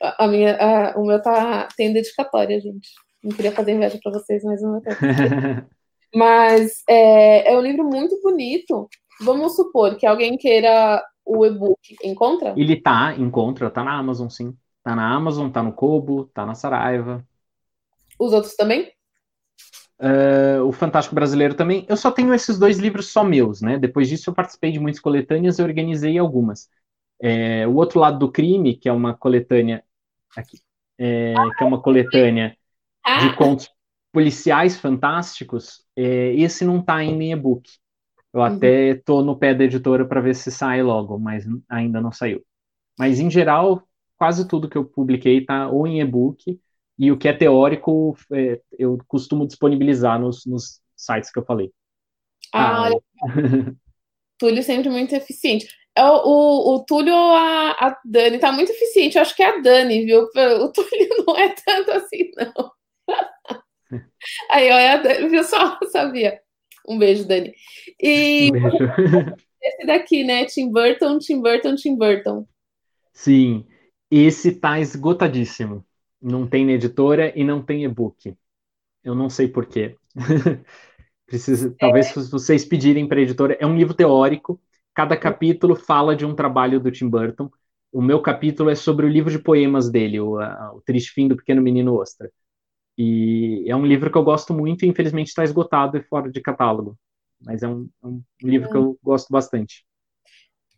A, a minha, a, o meu tá tem dedicatória, gente. Não queria fazer inveja para vocês, mas o meu tá. mas é, é um livro muito bonito. Vamos supor que alguém queira o e-book. Encontra? Ele tá, encontra, tá na Amazon, sim. Tá na Amazon, tá no Kobo, tá na Saraiva. Os outros também? Uh, o Fantástico Brasileiro também. Eu só tenho esses dois livros só meus, né? Depois disso eu participei de muitas coletâneas e organizei algumas. É, o Outro Lado do Crime, que é uma coletânea aqui, é, que é uma coletânea ah. de contos policiais fantásticos, é, esse não está em e-book. Eu uhum. até estou no pé da editora para ver se sai logo, mas ainda não saiu. Mas em geral, quase tudo que eu publiquei está ou em e-book e o que é teórico é, eu costumo disponibilizar nos, nos, sites que eu falei. Ah, ah. Túlio sempre muito eficiente. É o, o, o Túlio ou a, a Dani tá muito eficiente. Eu acho que é a Dani, viu? O Túlio não é tanto assim, não. Aí, olha, a Dani, viu só? Sabia. Um beijo, Dani. E um beijo. esse daqui, né? Tim Burton, Tim Burton, Tim Burton. Sim, esse tá esgotadíssimo não tem editora e não tem e-book. Eu não sei porquê. Precisa, é. talvez vocês pedirem para a editora, é um livro teórico. Cada capítulo fala de um trabalho do Tim Burton. O meu capítulo é sobre o livro de poemas dele, o, a, o Triste Fim do Pequeno Menino Ostra. E é um livro que eu gosto muito e infelizmente está esgotado e fora de catálogo. Mas é um, é um livro que eu gosto bastante.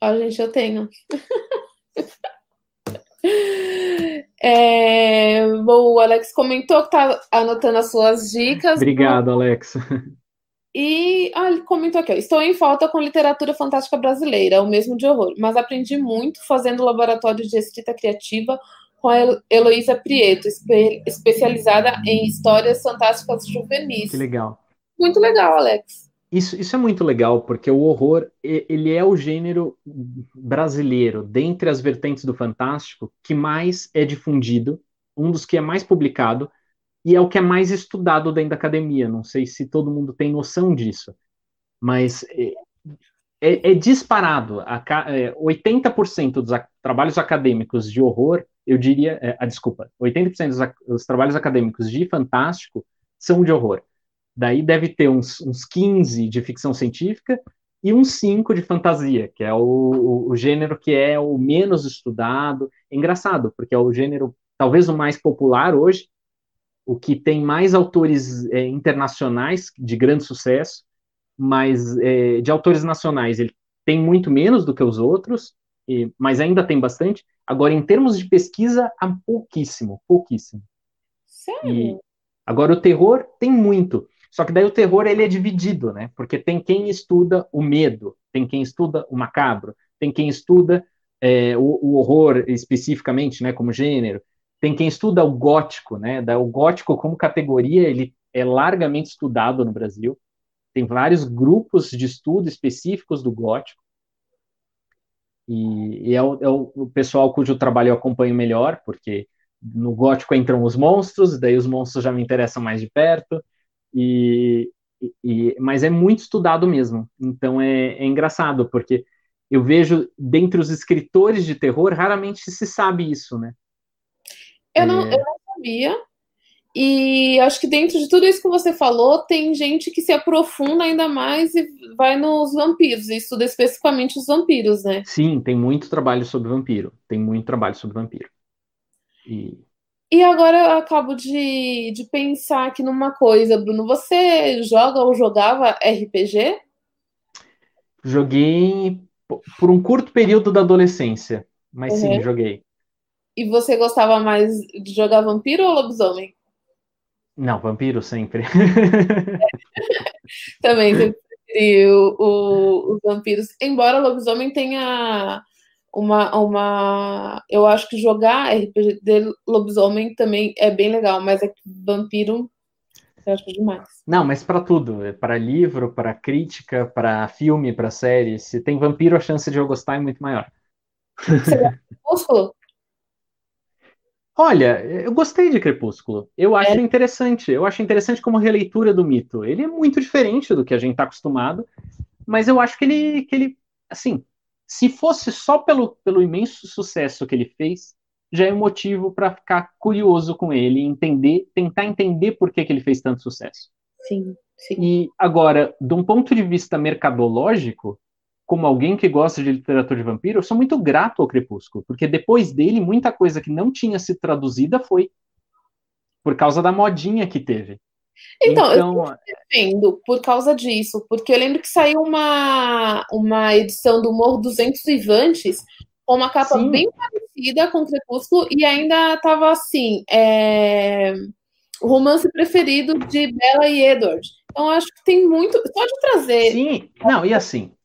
Ó, oh, gente, eu tenho. É, bom, o Alex comentou que está anotando as suas dicas. Obrigado, Alex. E ah, ele comentou aqui: ó, estou em falta com literatura fantástica brasileira, o mesmo de horror, mas aprendi muito fazendo laboratório de escrita criativa com a Heloísa Prieto, espe especializada em histórias fantásticas juvenis. Que legal. Muito legal, Alex. Isso, isso é muito legal, porque o horror, ele é o gênero brasileiro, dentre as vertentes do fantástico, que mais é difundido, um dos que é mais publicado, e é o que é mais estudado dentro da academia. Não sei se todo mundo tem noção disso, mas é, é, disparado. A, é, 80% dos a, trabalhos acadêmicos de horror, eu diria, é, ah, desculpa, 80% dos, dos trabalhos acadêmicos de fantástico são de horror. Daí deve ter uns, uns 15 de ficção científica e uns 5 de fantasia, que é o, o, o, gênero que é o menos estudado. É engraçado, porque é o gênero talvez o mais popular hoje, o que tem mais autores é, internacionais de grande sucesso, mas é, de autores nacionais ele tem muito menos do que os outros, e, mas ainda tem bastante. Agora, em termos de pesquisa, há pouquíssimo, pouquíssimo. Sério? E, agora, o terror tem muito. Só que daí o terror ele é dividido, né? Porque tem quem estuda o medo, tem quem estuda o macabro, tem quem estuda é, o, o, horror especificamente, né, como gênero, tem quem estuda o gótico, né? O gótico como categoria ele é largamente estudado no Brasil. Tem vários grupos de estudo específicos do gótico. E, e é, o, é o pessoal cujo trabalho eu acompanho melhor, porque no gótico entram os monstros, daí os monstros já me interessam mais de perto. E, e, mas é muito estudado mesmo. Então é, é, engraçado, porque eu vejo dentre os escritores de terror, raramente se sabe isso, né? Eu não, é... eu não sabia. E acho que dentro de tudo isso que você falou, tem gente que se aprofunda ainda mais e vai nos vampiros, e estuda especificamente os vampiros, né? Sim, tem muito trabalho sobre vampiro. Tem muito trabalho sobre vampiro. E e agora eu acabo de, de pensar aqui numa coisa, Bruno. Você joga ou jogava RPG? Joguei por um curto período da adolescência, mas uhum. sim, joguei. E você gostava mais de jogar vampiro ou lobisomem? Não, vampiro sempre. Também sempre preferi o, o, os vampiros. Embora lobisomem tenha uma, uma. Eu acho que jogar RPG de lobisomem também é bem legal, mas é que vampiro eu acho demais. Não, mas para tudo, é para livro, para crítica, para filme, para série, se tem vampiro, a chance de eu gostar é muito maior. Você Crepúsculo? Olha, eu gostei de Crepúsculo. Eu acho é. interessante. Eu acho interessante como releitura do mito. Ele é muito diferente do que a gente está acostumado, Mas eu acho que ele, que ele assim, se fosse só pelo, pelo imenso sucesso que ele fez, já é um motivo para ficar curioso com ele, entender, tentar entender por que, que ele fez tanto sucesso. Sim, sim. E agora, de um ponto de vista mercadológico, como alguém que gosta de literatura de vampiro, eu sou muito grato ao Crepúsculo, porque depois dele, muita coisa que não tinha sido traduzida foi por causa da modinha que teve. Então, então eu defendo por causa disso, porque eu lembro que saiu uma, uma edição do Morro dos Ventos Vivantes com uma capa Sim. bem parecida com o Crepúsculo e ainda estava assim, é, o romance preferido de Bella e Edward. Então acho que tem muito, pode trazer. Sim, não, e assim,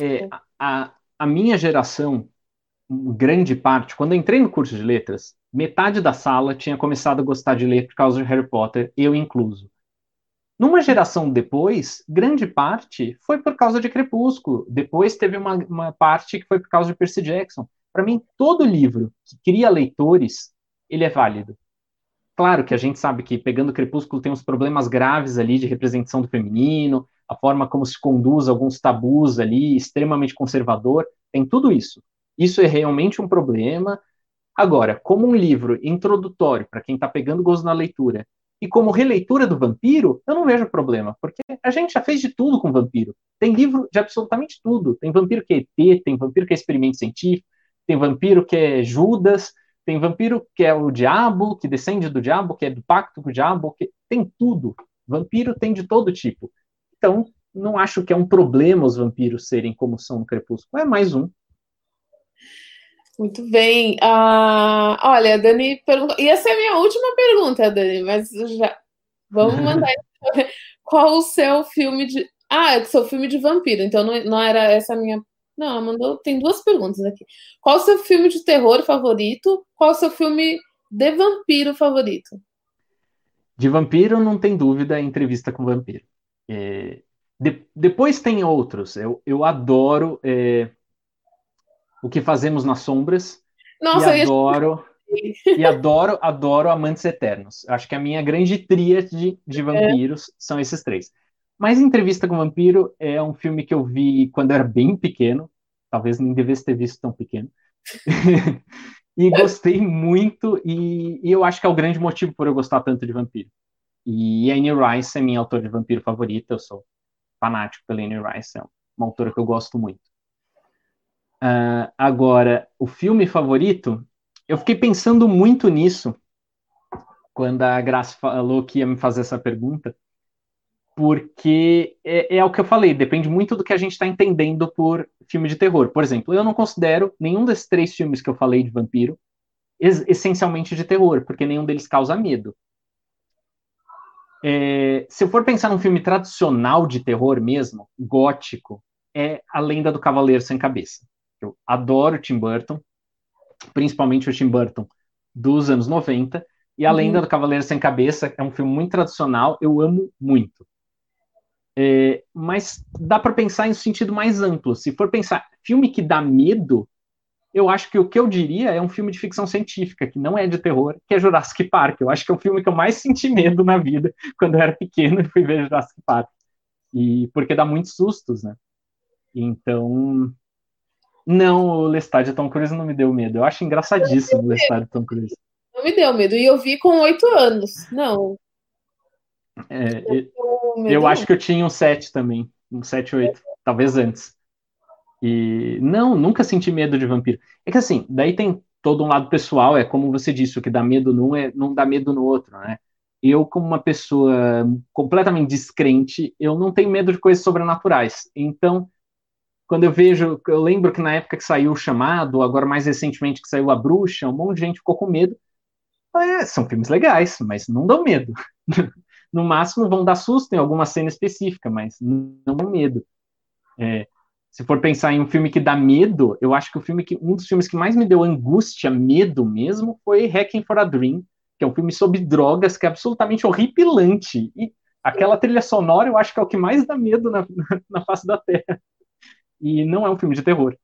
é, a, a minha geração, grande parte, quando eu entrei no curso de letras, metade da sala tinha começado a gostar de ler por causa de Harry Potter, eu incluso. Numa geração depois, grande parte foi por causa de Crepúsculo. Depois teve uma, uma parte que foi por causa de Percy Jackson. Para mim, todo livro que cria leitores, ele é válido. Claro que a gente sabe que pegando Crepúsculo tem uns problemas graves ali de representação do feminino, a forma como se conduz alguns tabus ali, extremamente conservador, tem tudo isso. Isso é realmente um problema. Agora, como um livro introdutório para quem está pegando gozo na leitura, e como releitura do vampiro, eu não vejo problema, porque a gente já fez de tudo com vampiro. Tem livro de absolutamente tudo. Tem vampiro que é ET, tem vampiro que é experimento científico, tem vampiro que é Judas, tem vampiro que é o diabo, que descende do diabo, que é do pacto com o diabo, que tem tudo. Vampiro tem de todo tipo. Então, não acho que é um problema os vampiros serem como são no Crepúsculo. É mais um. Muito bem. Uh, olha, a Dani perguntou. E essa é a minha última pergunta, Dani, mas já. Vamos mandar. Qual o seu filme de. Ah, é o seu filme de vampiro, então não, não era essa a minha. Não, mandou. Tem duas perguntas aqui. Qual o seu filme de terror favorito? Qual o seu filme de vampiro favorito? De vampiro, não tem dúvida, entrevista com vampiro. É, de, depois tem outros. Eu, eu adoro é, o que fazemos nas sombras. Nossa, e adoro. e adoro, adoro Amantes Eternos. Acho que a minha grande tríade de vampiros é. são esses três. Mas Entrevista com o Vampiro é um filme que eu vi quando eu era bem pequeno. Talvez nem devesse ter visto tão pequeno. e gostei muito, e, e, eu acho que é o grande motivo por eu gostar tanto de vampiro. E Anne Rice é minha autora de vampiro favorita, eu sou fanático pela Anne Rice, é uma autora que eu gosto muito. Uh, agora, o filme favorito, eu fiquei pensando muito nisso quando a Graça falou que ia me fazer essa pergunta, porque é, é o que eu falei, depende muito do que a gente está entendendo por filme de terror. Por exemplo, eu não considero nenhum desses três filmes que eu falei de vampiro essencialmente de terror, porque nenhum deles causa medo. É, se eu for pensar num filme tradicional de terror mesmo, gótico, é A Lenda do Cavaleiro Sem Cabeça. Eu adoro Tim Burton, principalmente o Tim Burton dos anos 90, e A Lenda uhum. do Cavaleiro Sem Cabeça é um filme muito tradicional, eu amo muito. É, mas dá para pensar em um sentido mais amplo. Se for pensar filme que dá medo, eu acho que o que eu diria é um filme de ficção científica, que não é de terror, que é Jurassic Park. Eu acho que é o filme que eu mais senti medo na vida quando eu era pequeno e fui ver Jurassic Park. E porque dá muitos sustos, né? Então, não, o Lestat de Tom Cruise não me deu medo. Eu acho engraçadíssimo o Lestat de Tom Cruise. Não me deu medo. E eu vi com oito anos. Não. É, eu, eu acho que eu tinha um sete também. Um sete, oito. Talvez antes. E não, nunca senti medo de vampiro. É que assim, daí tem todo um lado pessoal, é como você disse, o que dá medo num é, não dá medo no outro, né? Eu, como uma pessoa completamente descrente, eu não tenho medo de coisas sobrenaturais. Então, quando eu vejo, eu lembro que na época que saiu o Chamado, agora mais recentemente que saiu A Bruxa, um monte de gente ficou com medo. É, são filmes legais, mas não dão medo. no máximo vão dar susto em alguma cena específica, mas não dão medo. É, se for pensar em um filme que dá medo, eu acho que o filme que um dos filmes que mais me deu angústia, medo mesmo, foi Hacking for a Dream, que é um filme sobre drogas que é absolutamente horripilante. E aquela trilha sonora eu acho que é o que mais dá medo na, na face da Terra. E não é um filme de terror.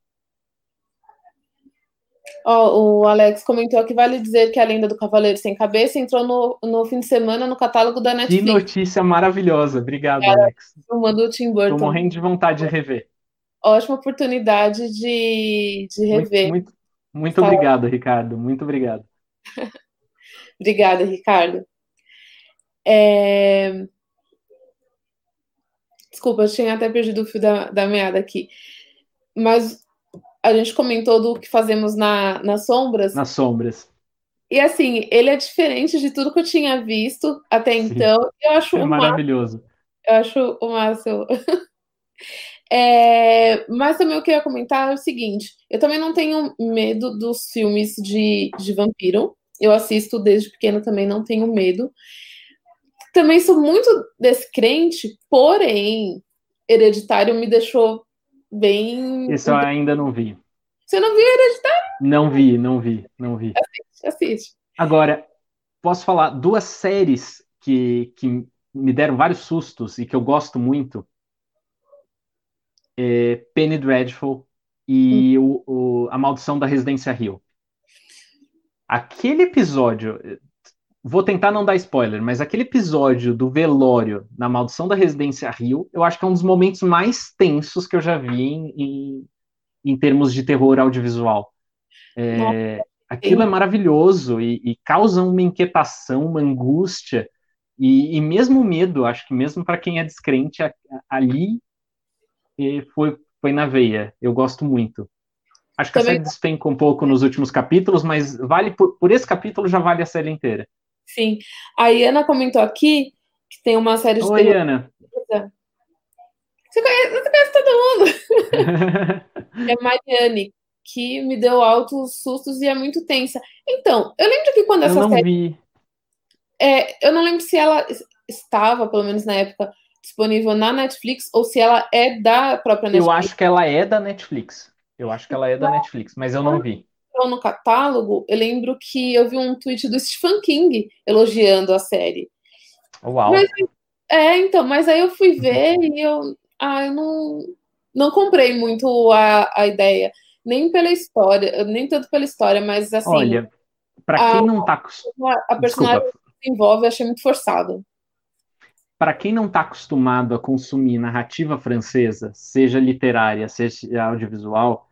Oh, o Alex comentou que vale dizer que a Lenda do Cavaleiro Sem Cabeça entrou no, no fim de semana no catálogo da Netflix. Que notícia maravilhosa. Obrigado, Cara, Alex. Uma do Tim Burton. Tô morrendo de vontade de rever. Ótima oportunidade de, de rever. Muito, muito, muito obrigado, Ricardo. Muito obrigado. Obrigada, Ricardo. É... Desculpa, eu tinha até perdido o fio da, da meada aqui. Mas a gente comentou do que fazemos na, nas sombras. Nas sombras. E assim, ele é diferente de tudo que eu tinha visto até Sim. então. Eu acho é maravilhoso. Eu acho o máximo. É, mas também eu queria comentar o seguinte: eu também não tenho medo dos filmes de, de vampiro. Eu assisto desde pequeno também, não tenho medo. Também sou muito descrente, porém, Hereditário me deixou bem. Isso eu ainda não vi. Você não viu Hereditário? Não vi, não vi, não vi. Assiste, assiste. Agora, posso falar duas séries que, que me deram vários sustos e que eu gosto muito. É Penny Dreadful e hum. o, o, A Maldição da Residência Rio. Aquele episódio, vou tentar não dar spoiler, mas aquele episódio do velório na Maldição da Residência Rio, eu acho que é um dos momentos mais tensos que eu já vi em, em, em termos de terror audiovisual. É, aquilo é maravilhoso e, e, causa uma inquietação, uma angústia e, e mesmo medo. Acho que mesmo para quem é descrente, ali foi, foi na veia. Eu gosto muito. Acho que Também... a série despenca um pouco nos últimos capítulos, mas vale por, por esse capítulo já vale a série inteira. Sim. A Iana comentou aqui que tem uma série de. Oi, terror... Iana. Você conhece, você conhece todo mundo. é Mariane, que me deu altos sustos e é muito tensa. Então, eu lembro que quando essa eu não série. Vi. É, eu não lembro se ela estava, pelo menos na época, disponível na Netflix ou se ela é da própria Netflix. Eu acho que ela é da Netflix. Eu acho que ela é da Netflix, mas eu não vi. Então, no catálogo, eu lembro que eu vi um tweet do Stephen King elogiando a série. Uau! Mas, é, então, mas aí eu fui ver e eu, ah, eu não, não comprei muito a, a ideia. Nem pela história, nem tanto pela história, mas assim. Olha, para quem a, não tá. A personagem Desculpa. que se envolve, eu achei muito forçado para quem não está acostumado a consumir narrativa francesa, seja literária, seja audiovisual,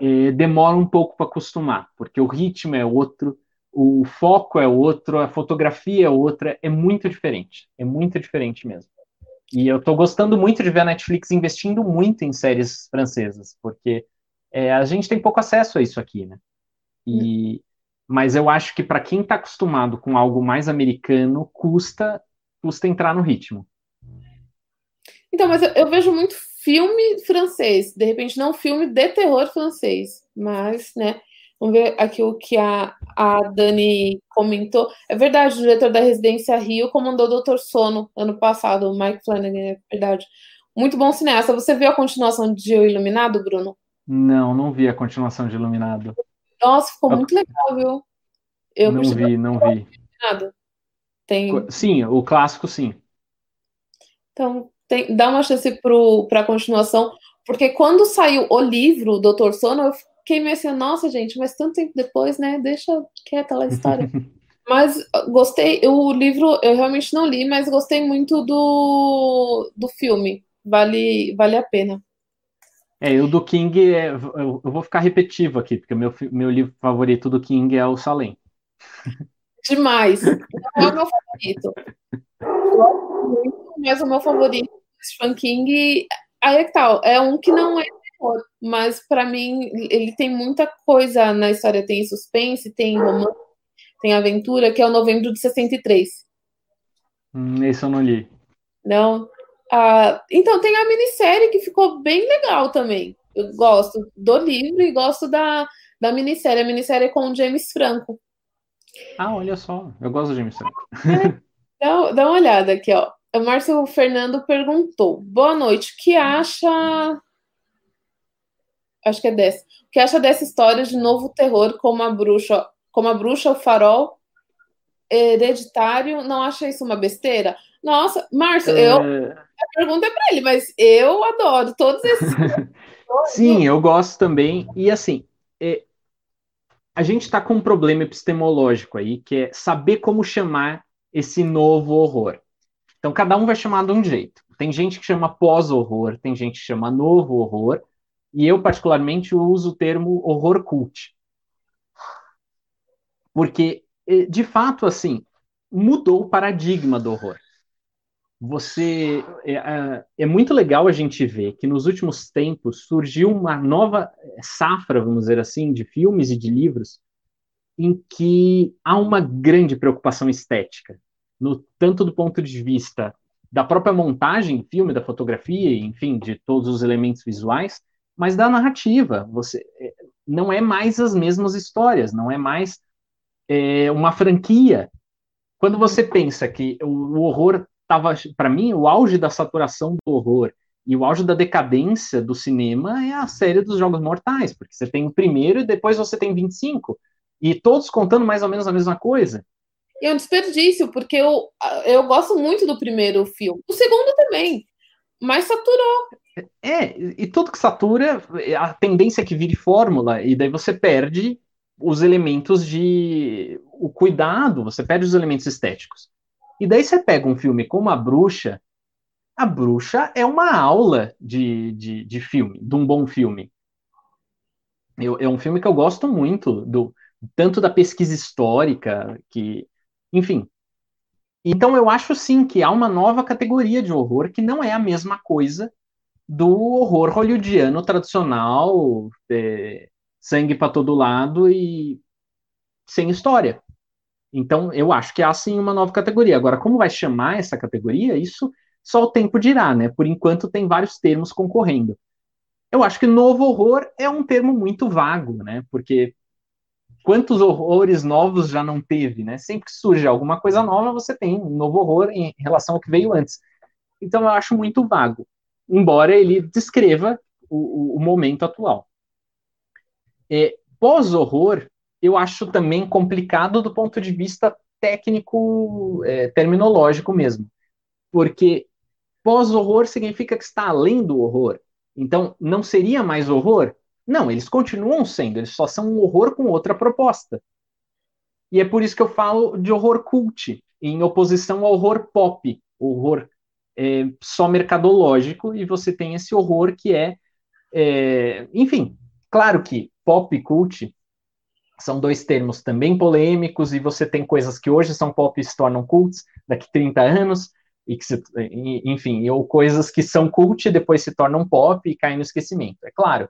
é, demora um pouco para acostumar, porque o ritmo é outro, o foco é outro, a fotografia é outra, é muito diferente, é muito diferente mesmo. E eu estou gostando muito de ver a Netflix investindo muito em séries francesas, porque é, a gente tem pouco acesso a isso aqui, né? E, mas eu acho que para quem está acostumado com algo mais americano, custa custa entrar no ritmo. Então, mas eu, eu, vejo muito filme francês, de repente não filme de terror francês, mas, né, vamos ver aqui o que a, a Dani comentou. É verdade, o diretor da Residência Rio comandou o Doutor Sono ano passado, o Mike Flanagan, é verdade. Muito bom cineasta. Você viu a continuação de O Iluminado, Bruno? Não, não vi a continuação de Iluminado. Nossa, ficou muito legal, viu? Eu não vi, não vi. Iluminado. Tem... Sim, o clássico sim. Então, tem, dá uma chance para a continuação, porque quando saiu o livro Doutor Sono, eu fiquei meio assim, nossa, gente, mas tanto tempo depois, né? Deixa quieta lá a história. mas gostei, o livro eu realmente não li, mas gostei muito do, do filme. Vale, vale a pena. É, o do King, é, eu, eu vou ficar repetitivo aqui, porque o meu, meu livro favorito do King é o Salem. Demais. Não é o meu favorito. Muito, mas o meu favorito é Stephen King. Aí é que tal, é um que não é terror, mas para mim ele tem muita coisa na história. Tem suspense, tem romance, tem aventura, que é o Novembro de 63. Hum, esse eu não li. Não? Ah, então tem a minissérie que ficou bem legal também. Eu gosto do livro e gosto da, da minissérie. A minissérie é com o James Franco. Ah, olha só, eu gosto de James Franco. Dá, dá uma olhada aqui, ó. O Márcio Fernando perguntou: Boa noite, o que acha. Acho que é dessa. O que acha dessa história de novo terror como a bruxa, como a bruxa, o farol hereditário? Não acha isso uma besteira? Nossa, Márcio, é... eu. A pergunta é para ele, mas eu adoro todos esses. Sim, eu gosto também. E assim, é, a gente está com um problema epistemológico aí, que é saber como chamar esse novo horror. Então, cada um vai chamar de um jeito. Tem gente que chama pós-horror, tem gente que chama novo horror, e eu, particularmente, uso o termo horror cult. Porque, de fato, assim, mudou o paradigma do horror. Você é, é, é, muito legal a gente ver que nos últimos tempos surgiu uma nova safra, vamos dizer assim, de filmes e de livros em que há uma grande preocupação estética, no tanto do ponto de vista da própria montagem filme, da fotografia, enfim, de todos os elementos visuais, mas da narrativa. Você é, não é mais as mesmas histórias, não é mais é, uma franquia. Quando você pensa que o horror estava, para mim, o auge da saturação do horror e o auge da decadência do cinema é a série dos Jogos Mortais, porque você tem o primeiro e depois você tem 25, e todos contando mais ou menos a mesma coisa. E é um desperdício, porque eu, eu gosto muito do primeiro filme. O segundo também, mas saturou. É, e tudo que satura, a tendência é que vire fórmula, e daí você perde os elementos de. o cuidado, você perde os elementos estéticos. E daí você pega um filme como A Bruxa, A Bruxa é uma aula de, de, de filme, de um bom filme. Eu, é um filme que eu gosto muito, do tanto da pesquisa histórica, que, enfim. Então eu acho sim que há uma nova categoria de horror que não é a mesma coisa do horror hollywoodiano tradicional, é, sangue para todo lado e sem história. Então, eu acho que há sim uma nova categoria. Agora, como vai chamar essa categoria? Isso só o tempo dirá, né? Por enquanto, tem vários termos concorrendo. Eu acho que novo horror é um termo muito vago, né? Porque quantos horrores novos já não teve, né? Sempre que surge alguma coisa nova, você tem um novo horror em relação ao que veio antes. Então, eu acho muito vago, embora ele descreva o, o momento atual. É, Pós-horror eu acho também complicado do ponto de vista técnico, é, terminológico mesmo. Porque pós-horror significa que está além do horror. Então, não seria mais horror? Não, eles continuam sendo, eles só são um horror com outra proposta. E é por isso que eu falo de horror cult, em oposição ao horror pop, horror é, só mercadológico, e você tem esse horror que é, é enfim, claro que pop cult são dois termos também polêmicos, e você tem coisas que hoje são pop e se tornam cults daqui 30 anos, e que se, enfim, ou coisas que são cult e depois se tornam pop e caem no esquecimento, é claro.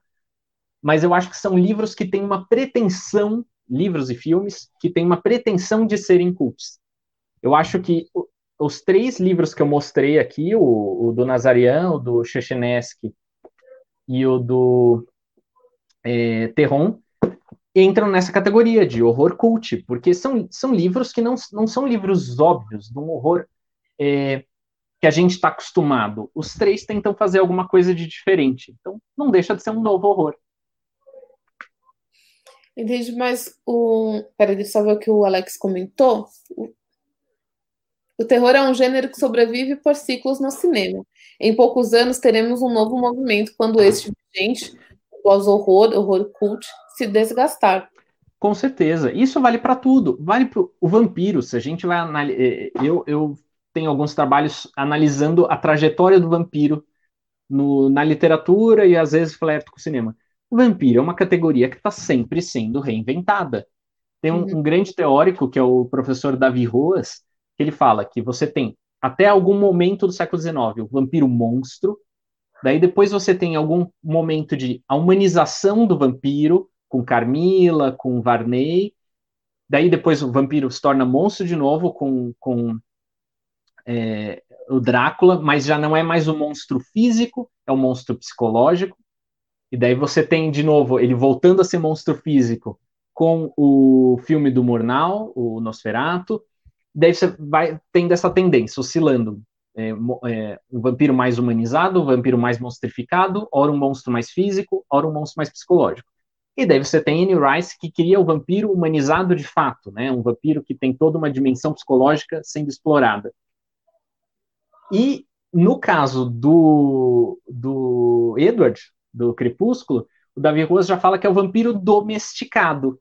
Mas eu acho que são livros que têm uma pretensão, livros e filmes, que têm uma pretensão de serem cults. Eu acho que os três livros que eu mostrei aqui, o, o do Nazarian, o do Chechenesky e o do é, Terron, entram nessa categoria de horror cult, porque são, são livros que não, não são livros óbvios, de um horror é, que a gente está acostumado. Os três tentam fazer alguma coisa de diferente. Então, não deixa de ser um novo horror. Entendi, mas o. Peraí, deixa eu só ver o que o Alex comentou. O terror é um gênero que sobrevive por ciclos no cinema. Em poucos anos teremos um novo movimento quando este gente, pós-horror, horror cult, se desgastar. Com certeza. Isso vale para tudo. Vale para o vampiro. Se a gente vai analisar. Eh, eu, eu tenho alguns trabalhos analisando a trajetória do vampiro no, na literatura e às vezes flerto com o cinema. O vampiro é uma categoria que está sempre sendo reinventada. Tem um, uhum. um, grande teórico, que é o professor Davi Roas, que ele fala que você tem, até algum momento do século XIX, o vampiro monstro, daí depois você tem algum momento de a humanização do vampiro, com Carmila, com Varney. Daí depois o vampiro se torna monstro de novo com, com é, o Drácula, mas já não é mais o monstro físico, é o monstro psicológico. E daí você tem de novo ele voltando a ser monstro físico com o filme do Murnau, o Nosferatu. Daí você vai tendo essa tendência, oscilando. É, é, um vampiro mais humanizado, um vampiro mais monstrificado, ora um monstro mais físico, ora um monstro mais psicológico. E daí você tem Anne Rice, que cria o vampiro humanizado de fato, né? um vampiro que tem toda uma dimensão psicológica sendo explorada. E no caso do, do Edward, do Crepúsculo, o Davi Rose já fala que é o vampiro domesticado.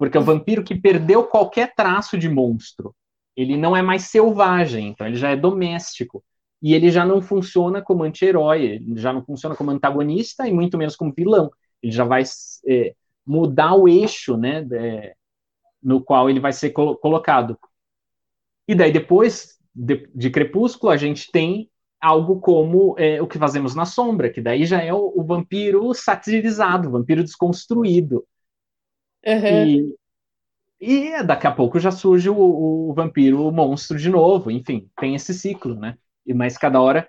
Porque é o vampiro que perdeu qualquer traço de monstro. Ele não é mais selvagem, então ele já é doméstico. E ele já não funciona como anti-herói, já não funciona como antagonista e muito menos como vilão. Ele já vai é, mudar o eixo né, é, no qual ele vai ser colo colocado. E daí, depois de, de, Crepúsculo, a gente tem algo como é, o que fazemos na sombra, que daí já é o, o vampiro satirizado, o vampiro desconstruído. Uhum. E, e daqui a pouco já surge o, o, vampiro o monstro de novo, enfim, tem esse ciclo, né? E mais cada hora.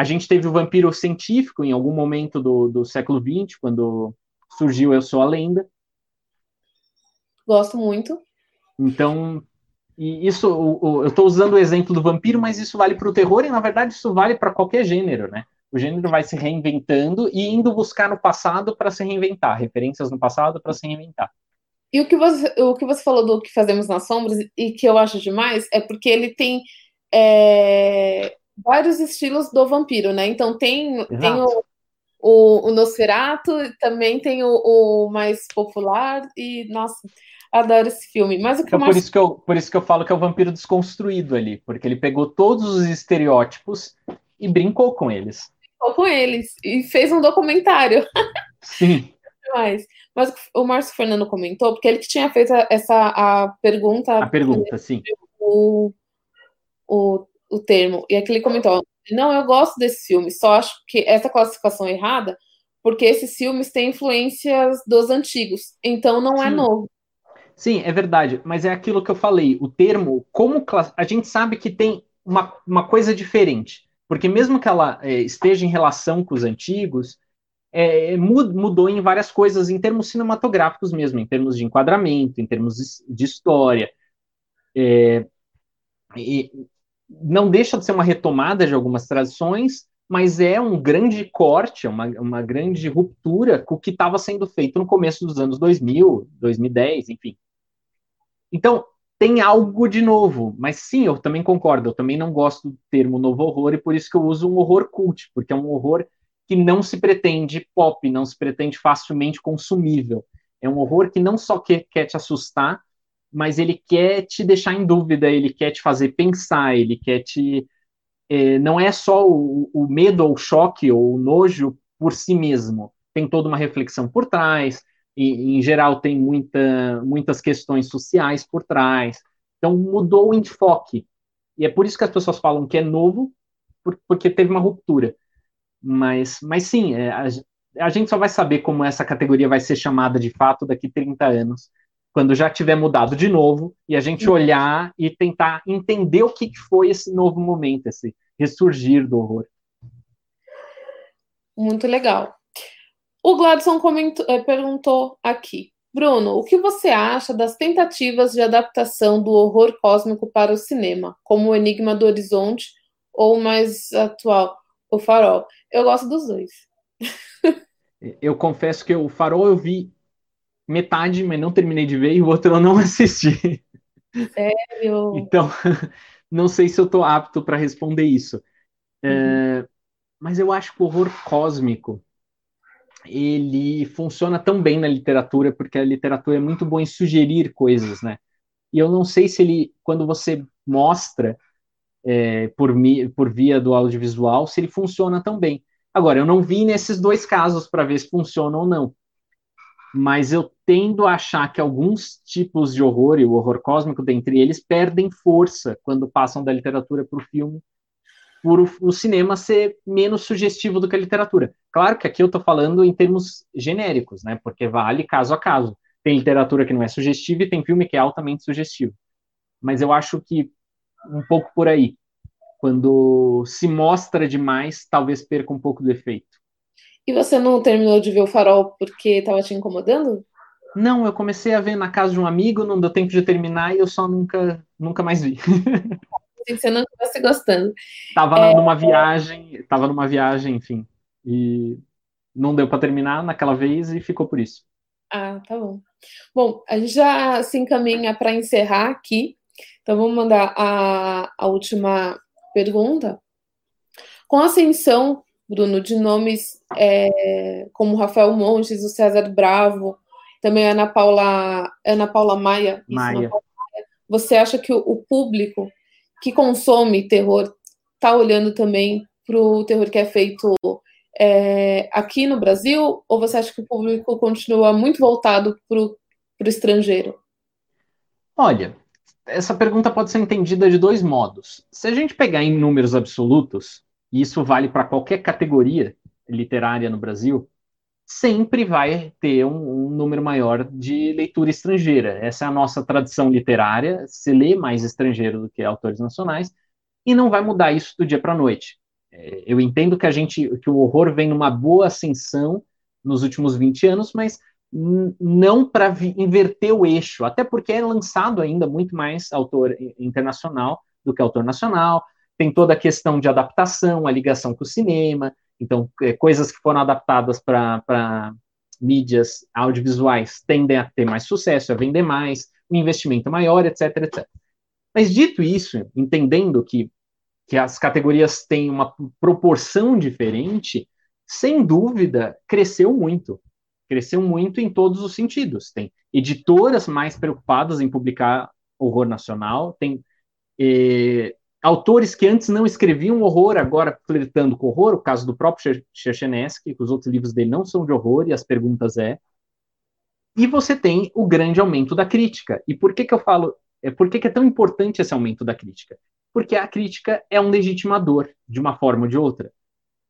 A gente teve o vampiro científico em algum momento do, do século XX, quando surgiu Eu Sou a Lenda. Gosto muito. Então, e isso, eu estou usando o exemplo do vampiro, mas isso vale para o terror e, na verdade, isso vale para qualquer gênero, né? O gênero vai se reinventando e indo buscar no passado para se reinventar, referências no passado para se reinventar. E o que, você, o que você falou do que fazemos nas sombras, e que eu acho demais, é porque ele tem é, vários estilos do vampiro, né? Então tem, tem o, o, o Nosferatu, também tem o, o, mais popular, e nossa, adoro esse filme. Mas o que então, mais... por, isso que eu, por isso que eu falo que é o vampiro desconstruído ali, porque ele pegou todos os estereótipos e brincou com eles. Brincou com eles, e fez um documentário. Sim. Mas, mas o Márcio Fernando comentou, porque ele que tinha feito essa a pergunta. A pergunta, sim. O, o, o termo. E aqui ele comentou: não, eu gosto desse filme, só acho que essa classificação é errada, porque esses filmes têm influências dos antigos, então não é sim. é novo. Sim, é verdade, mas é aquilo que eu falei, o termo, como a gente sabe que tem uma, uma coisa diferente, porque mesmo que ela é, esteja em relação com os antigos, é, mudou em várias coisas, em termos cinematográficos mesmo, em termos de enquadramento, em termos de história. É, não deixa de ser uma retomada de algumas tradições, mas é um grande corte, uma, uma grande ruptura com o que estava sendo feito no começo dos anos 2000, 2010, enfim. Então, tem algo de novo, mas sim, eu também concordo, eu também não gosto do termo novo horror, e por isso que eu uso um horror cult, porque é um horror que não se pretende pop, não se pretende facilmente consumível. É um horror que não só quer, quer te assustar, mas ele quer te deixar em dúvida, ele quer te fazer pensar, ele quer te. É, não é só o, o medo ou o choque ou o nojo por si mesmo. Tem toda uma reflexão por trás, e, em geral tem muita, muitas questões sociais por trás. Então mudou o enfoque. E é por isso que as pessoas falam que é novo, porque teve uma ruptura. Mas, mas sim, é, a, a, gente só vai saber como essa categoria vai ser chamada de fato daqui 30 anos, quando já tiver mudado de novo, e a gente olhar e tentar entender o que foi esse novo momento, esse ressurgir do horror. Muito legal. O Gladson comentou, eh, perguntou aqui. Bruno, o que você acha das tentativas de adaptação do horror cósmico para o cinema, como o Enigma do Horizonte ou mais atual, o Farol? Eu gosto dos dois. eu confesso que o Farol eu vi metade, mas não terminei de ver, e o outro eu não assisti. Sério? Então, não sei se eu estou apto para responder isso. Uhum. É, mas eu acho que o horror cósmico ele funciona tão bem na literatura porque a literatura é muito boa em sugerir coisas, né? E eu não sei se ele, quando você mostra é, por, mi, por via do audiovisual, se ele funciona tão bem. Agora, eu não vi nesses dois casos para ver se funciona ou não. Mas eu tendo a achar que alguns tipos de horror, e o horror cósmico dentre eles, perdem força quando passam da literatura para o filme, por o, o, cinema ser menos sugestivo do que a literatura. Claro que aqui eu estou falando em termos genéricos, né? Porque vale caso a caso. Tem literatura que não é sugestiva e tem filme que é altamente sugestivo. Mas eu acho que um pouco por aí. Quando se mostra demais, talvez perca um pouco do efeito. E você não terminou de ver o Farol porque estava te incomodando? Não, eu comecei a ver na casa de um amigo, não deu tempo de terminar e eu só nunca, nunca mais vi. Você não estivesse gostando. Tava é... numa viagem, tava numa viagem, enfim, e não deu para terminar naquela vez e ficou por isso. Ah, tá bom. Bom, a gente já se encaminha para encerrar aqui. Então vamos mandar a, a última pergunta. Com a ascensão, Bruno, de nomes é, como Rafael Montes, o César Bravo também Ana Paula, Ana Paula Maia. Maia. Isso, Maia. Você acha que o, o público que consome terror está olhando também para o terror que é feito é, aqui no Brasil? Ou você acha que o público continua muito voltado para o estrangeiro? Olha, essa pergunta pode ser entendida de dois modos. Se a gente pegar em números absolutos, e isso vale para qualquer categoria literária no Brasil, sempre vai ter um, um, número maior de leitura estrangeira. Essa é a nossa tradição literária, se lê mais estrangeiro do que autores nacionais, e não vai mudar isso do dia para a noite. É, eu entendo que a gente, que o horror vem numa boa ascensão nos últimos 20 anos, mas não para inverter o eixo, até porque é lançado ainda muito mais autor internacional do que autor nacional. Tem toda a questão de adaptação, a ligação com o cinema, então é, coisas que foram adaptadas para mídias audiovisuais tendem a ter mais sucesso, a vender mais, o investimento é maior, etc, etc. Mas dito isso, entendendo que, que as categorias têm uma proporção diferente, sem dúvida, cresceu muito cresceu muito em todos os sentidos. Tem editoras mais preocupadas em publicar horror nacional, tem eh, autores que antes não escreviam horror, agora flertando com horror, o caso do próprio Chechenesky, que os outros livros dele não são de horror, e as perguntas é. E você tem o grande aumento da crítica. E por que, que eu falo, é, por que, que é tão importante esse aumento da crítica? Porque a crítica é um legitimador, de uma forma ou de outra.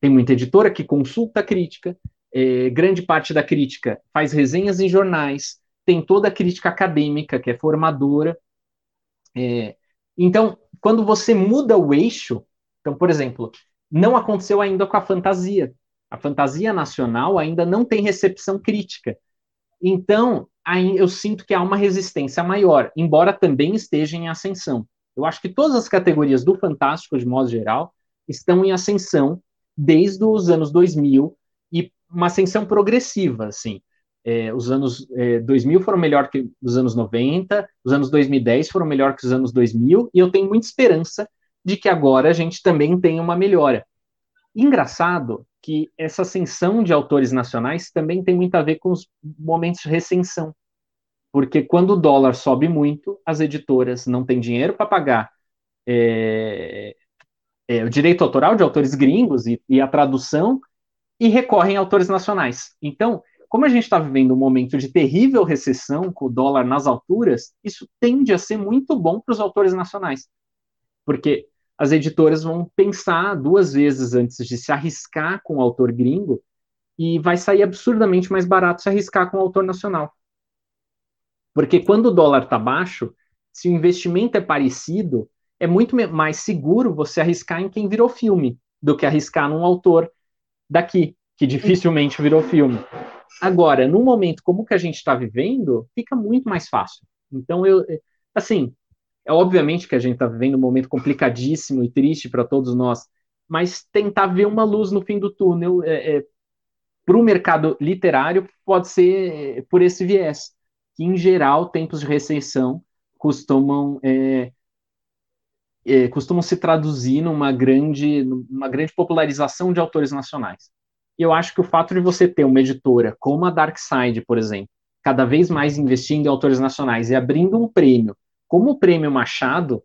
Tem muita editora que consulta a crítica, é, grande parte da crítica faz resenhas em jornais, tem toda a crítica acadêmica, que é formadora. É, então, quando você muda o eixo, então, por exemplo, não aconteceu ainda com a fantasia. A fantasia nacional ainda não tem recepção crítica. Então, eu sinto que há uma resistência maior, embora também esteja em ascensão. Eu acho que todas as categorias do fantástico, de modo geral, estão em ascensão desde os anos 2000 e uma ascensão progressiva, assim. É, os anos é, 2000 foram melhor que os anos 90, os anos 2010 foram melhor que os anos 2000, e eu tenho muita esperança de que agora a gente também tenha uma melhora. Engraçado que essa ascensão de autores nacionais também tem muito a ver com os momentos de recensão, porque quando o dólar sobe muito, as editoras não têm dinheiro para pagar é, é, o direito autoral de autores gringos e, e a tradução, e recorrem a autores nacionais. Então, como a gente está vivendo um momento de terrível recessão, com o dólar nas alturas, isso tende a ser muito bom para os autores nacionais. Porque as editoras vão pensar duas vezes antes de se arriscar com o autor gringo, e vai sair absurdamente mais barato se arriscar com o autor nacional. Porque quando o dólar está baixo, se o investimento é parecido, é muito mais seguro você arriscar em quem virou filme do que arriscar num autor daqui, que dificilmente virou filme. Agora, num momento como o que a gente está vivendo, fica muito mais fácil. Então, eu, assim, é obviamente que a gente está vivendo um momento complicadíssimo e triste para todos nós, mas tentar ver uma luz no fim do túnel é, é, para o mercado literário pode ser por esse viés, que em geral tempos de recessão costumam é, costumam se traduzir numa grande, numa grande popularização de autores nacionais. E eu acho que o fato de você ter uma editora como a Dark Side, por exemplo, cada vez mais investindo em autores nacionais e abrindo um prêmio, como o Prêmio Machado,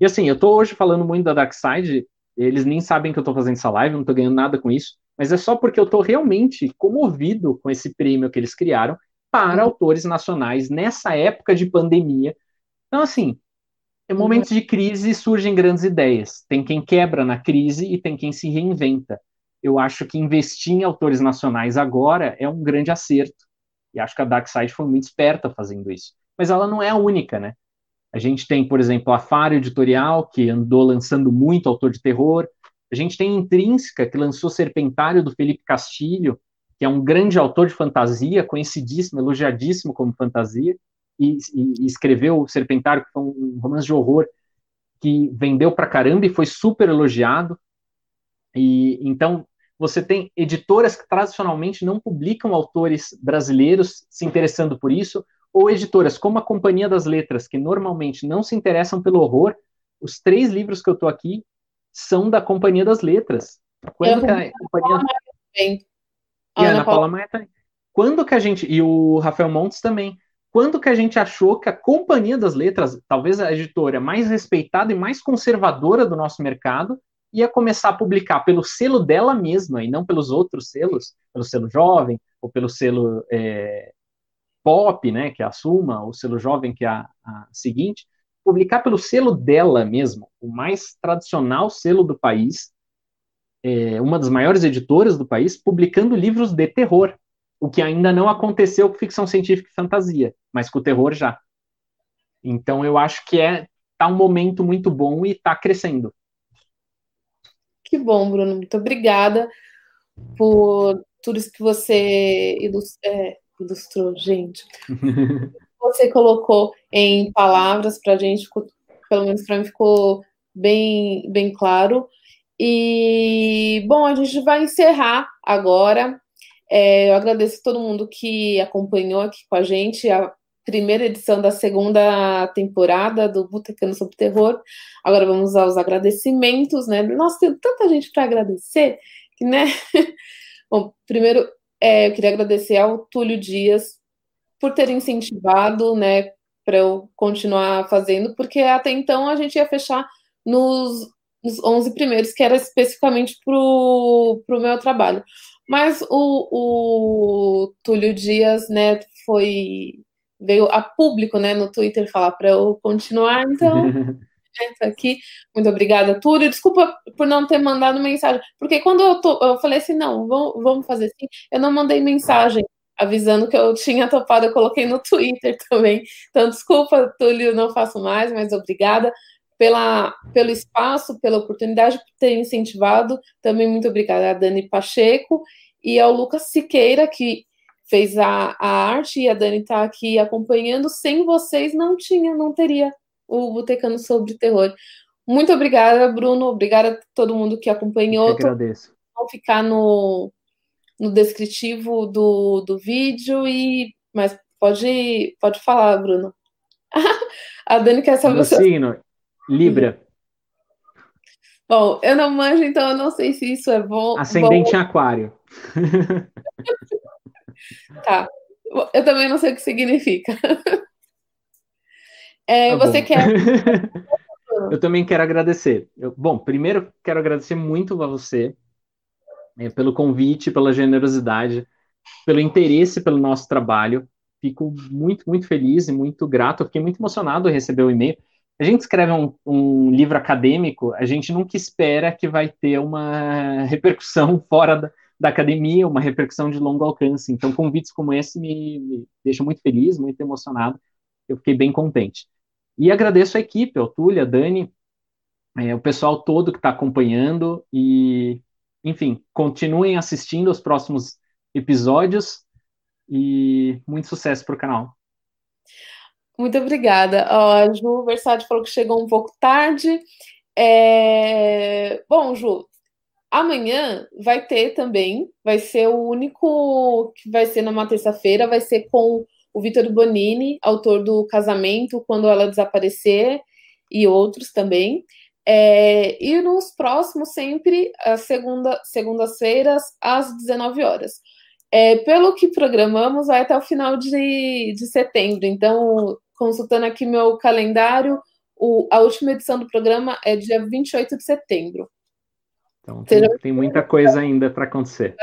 e assim, eu estou hoje falando muito da Dark Side, eles nem sabem que eu estou fazendo essa live, não estou ganhando nada com isso, mas é só porque eu estou realmente comovido com esse prêmio que eles criaram para autores nacionais nessa época de pandemia. Então, assim, em momentos de crise surgem grandes ideias. Tem quem quebra na crise e tem quem se reinventa. Eu acho que investir em autores nacionais agora é um grande acerto. E acho que a Darkside foi muito esperta fazendo isso. Mas ela não é a única, né? A gente tem, por exemplo, a Faro Editorial, que andou lançando muito autor de terror. A gente tem Intrínseca, que lançou Serpentário, do Felipe Castilho, que é um grande autor de fantasia, conhecidíssimo, elogiadíssimo como fantasia e, e, escreveu o Serpentário, que foi um romance de horror que vendeu pra caramba e foi super elogiado. E então você tem editoras que tradicionalmente não publicam autores brasileiros se interessando por isso, ou editoras como a Companhia das Letras, que normalmente não se interessam pelo horror. Os três livros que eu estou aqui são da Companhia das Letras. Quando eu que a Companhia... Também. E a Ana Paula Maia também. quando que a gente, e o Rafael Montes também, quando que a gente achou que a Companhia das Letras, talvez a editora mais respeitada e mais conservadora do nosso mercado, ia começar a publicar pelo selo dela mesma e não pelos outros selos, pelo selo jovem ou pelo selo é, pop, né, que é a Suma, o selo jovem que é a, a seguinte, publicar pelo selo dela mesma, o mais tradicional selo do país, é, uma das maiores editoras do país, publicando livros de terror, o que ainda não aconteceu com ficção científica e fantasia, mas com o terror já. Então eu acho que é tá um momento muito bom e está crescendo. Que bom, Bruno. Muito obrigada por tudo isso que você é, ilustrou, gente. você colocou em palavras para a gente, pelo menos para mim ficou bem, bem claro. E, bom, a gente vai encerrar agora. É, eu agradeço a todo mundo que acompanhou aqui com a gente a primeira edição da segunda temporada do Botecano sobre Terror. Agora vamos aos agradecimentos, né? Nossa, tem tanta gente para agradecer, que, né? Bom, primeiro, é, eu queria agradecer ao Túlio Dias por ter incentivado, né, para eu continuar fazendo, porque até então a gente ia fechar nos, nos 11 primeiros, que era especificamente para o meu trabalho. Mas o, o Túlio Dias, né, foi veio a público, né, no Twitter falar para eu continuar, então tá aqui. Muito obrigada, Túlio. Desculpa por não ter mandado mensagem, porque quando eu, tô, eu falei assim, não, vamos, vamos fazer assim, eu não mandei mensagem avisando que eu tinha topado, eu coloquei no Twitter também. Então, desculpa, Túlio, não faço mais, mas obrigada pela, pelo espaço, pela oportunidade por ter incentivado. Também muito obrigada a Dani Pacheco e ao Lucas Siqueira, que fez a, a arte, e a Dani está aqui acompanhando. Sem vocês, não tinha, não teria o Botecano sobre Terror. Muito obrigada, Bruno. Obrigada a todo mundo que acompanhou. Eu agradeço. Vou ficar no, no descritivo do, do vídeo e mas pode pode falar, Bruno. a Dani quer saber o seu signo Libra. Bom, eu não manjo, então eu não sei se isso é bom. Ascendente bom. Aquário. tá. Eu também não sei o que significa. É, tá você bom. quer? eu também quero agradecer. Eu, bom, primeiro quero agradecer muito a você é, pelo convite, pela generosidade, pelo interesse pelo nosso trabalho. Fico muito, muito feliz e muito grato. fiquei muito emocionado em receber o e-mail. A gente escreve um, um, livro acadêmico, a gente nunca espera que vai ter uma repercussão fora da, da academia, uma repercussão de longo alcance. Então, convites como esse me, me deixam muito feliz, muito emocionado. Eu fiquei bem contente. E agradeço a equipe, ao Túlio, a Dani, é, o pessoal todo que está acompanhando e enfim, continuem assistindo aos próximos episódios e muito sucesso para o canal. Muito obrigada. Ó, a Ju Versace falou que chegou um pouco tarde. É... Bom, Ju, amanhã vai ter também, vai ser o único que vai ser numa terça-feira, vai ser com o Vitor Bonini, autor do Casamento, Quando Ela Desaparecer, e outros também. É, e nos próximos, sempre, às segunda, segundas-feiras, às 19 horas. É, pelo que programamos, vai até o final de, de setembro. Então, consultando aqui meu calendário, o, a última edição do programa é dia 28 de setembro. Então, tem, tem muita coisa ainda para acontecer.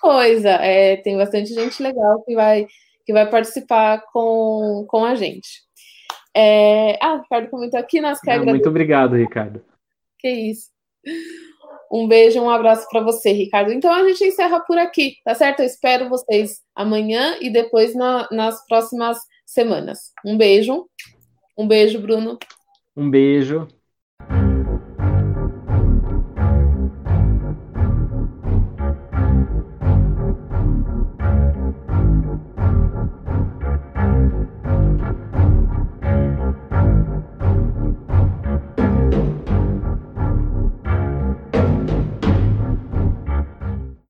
Coisa. É, tem bastante gente legal que vai, que vai participar com, com a gente. É... Ah, o Ricardo comentou aqui nas ah, Muito obrigado, Ricardo. Que isso. Um beijo, um abraço para você, Ricardo. Então a gente encerra por aqui, tá certo? Eu espero vocês amanhã e depois na, nas próximas semanas. Um beijo. Um beijo, Bruno. Um beijo.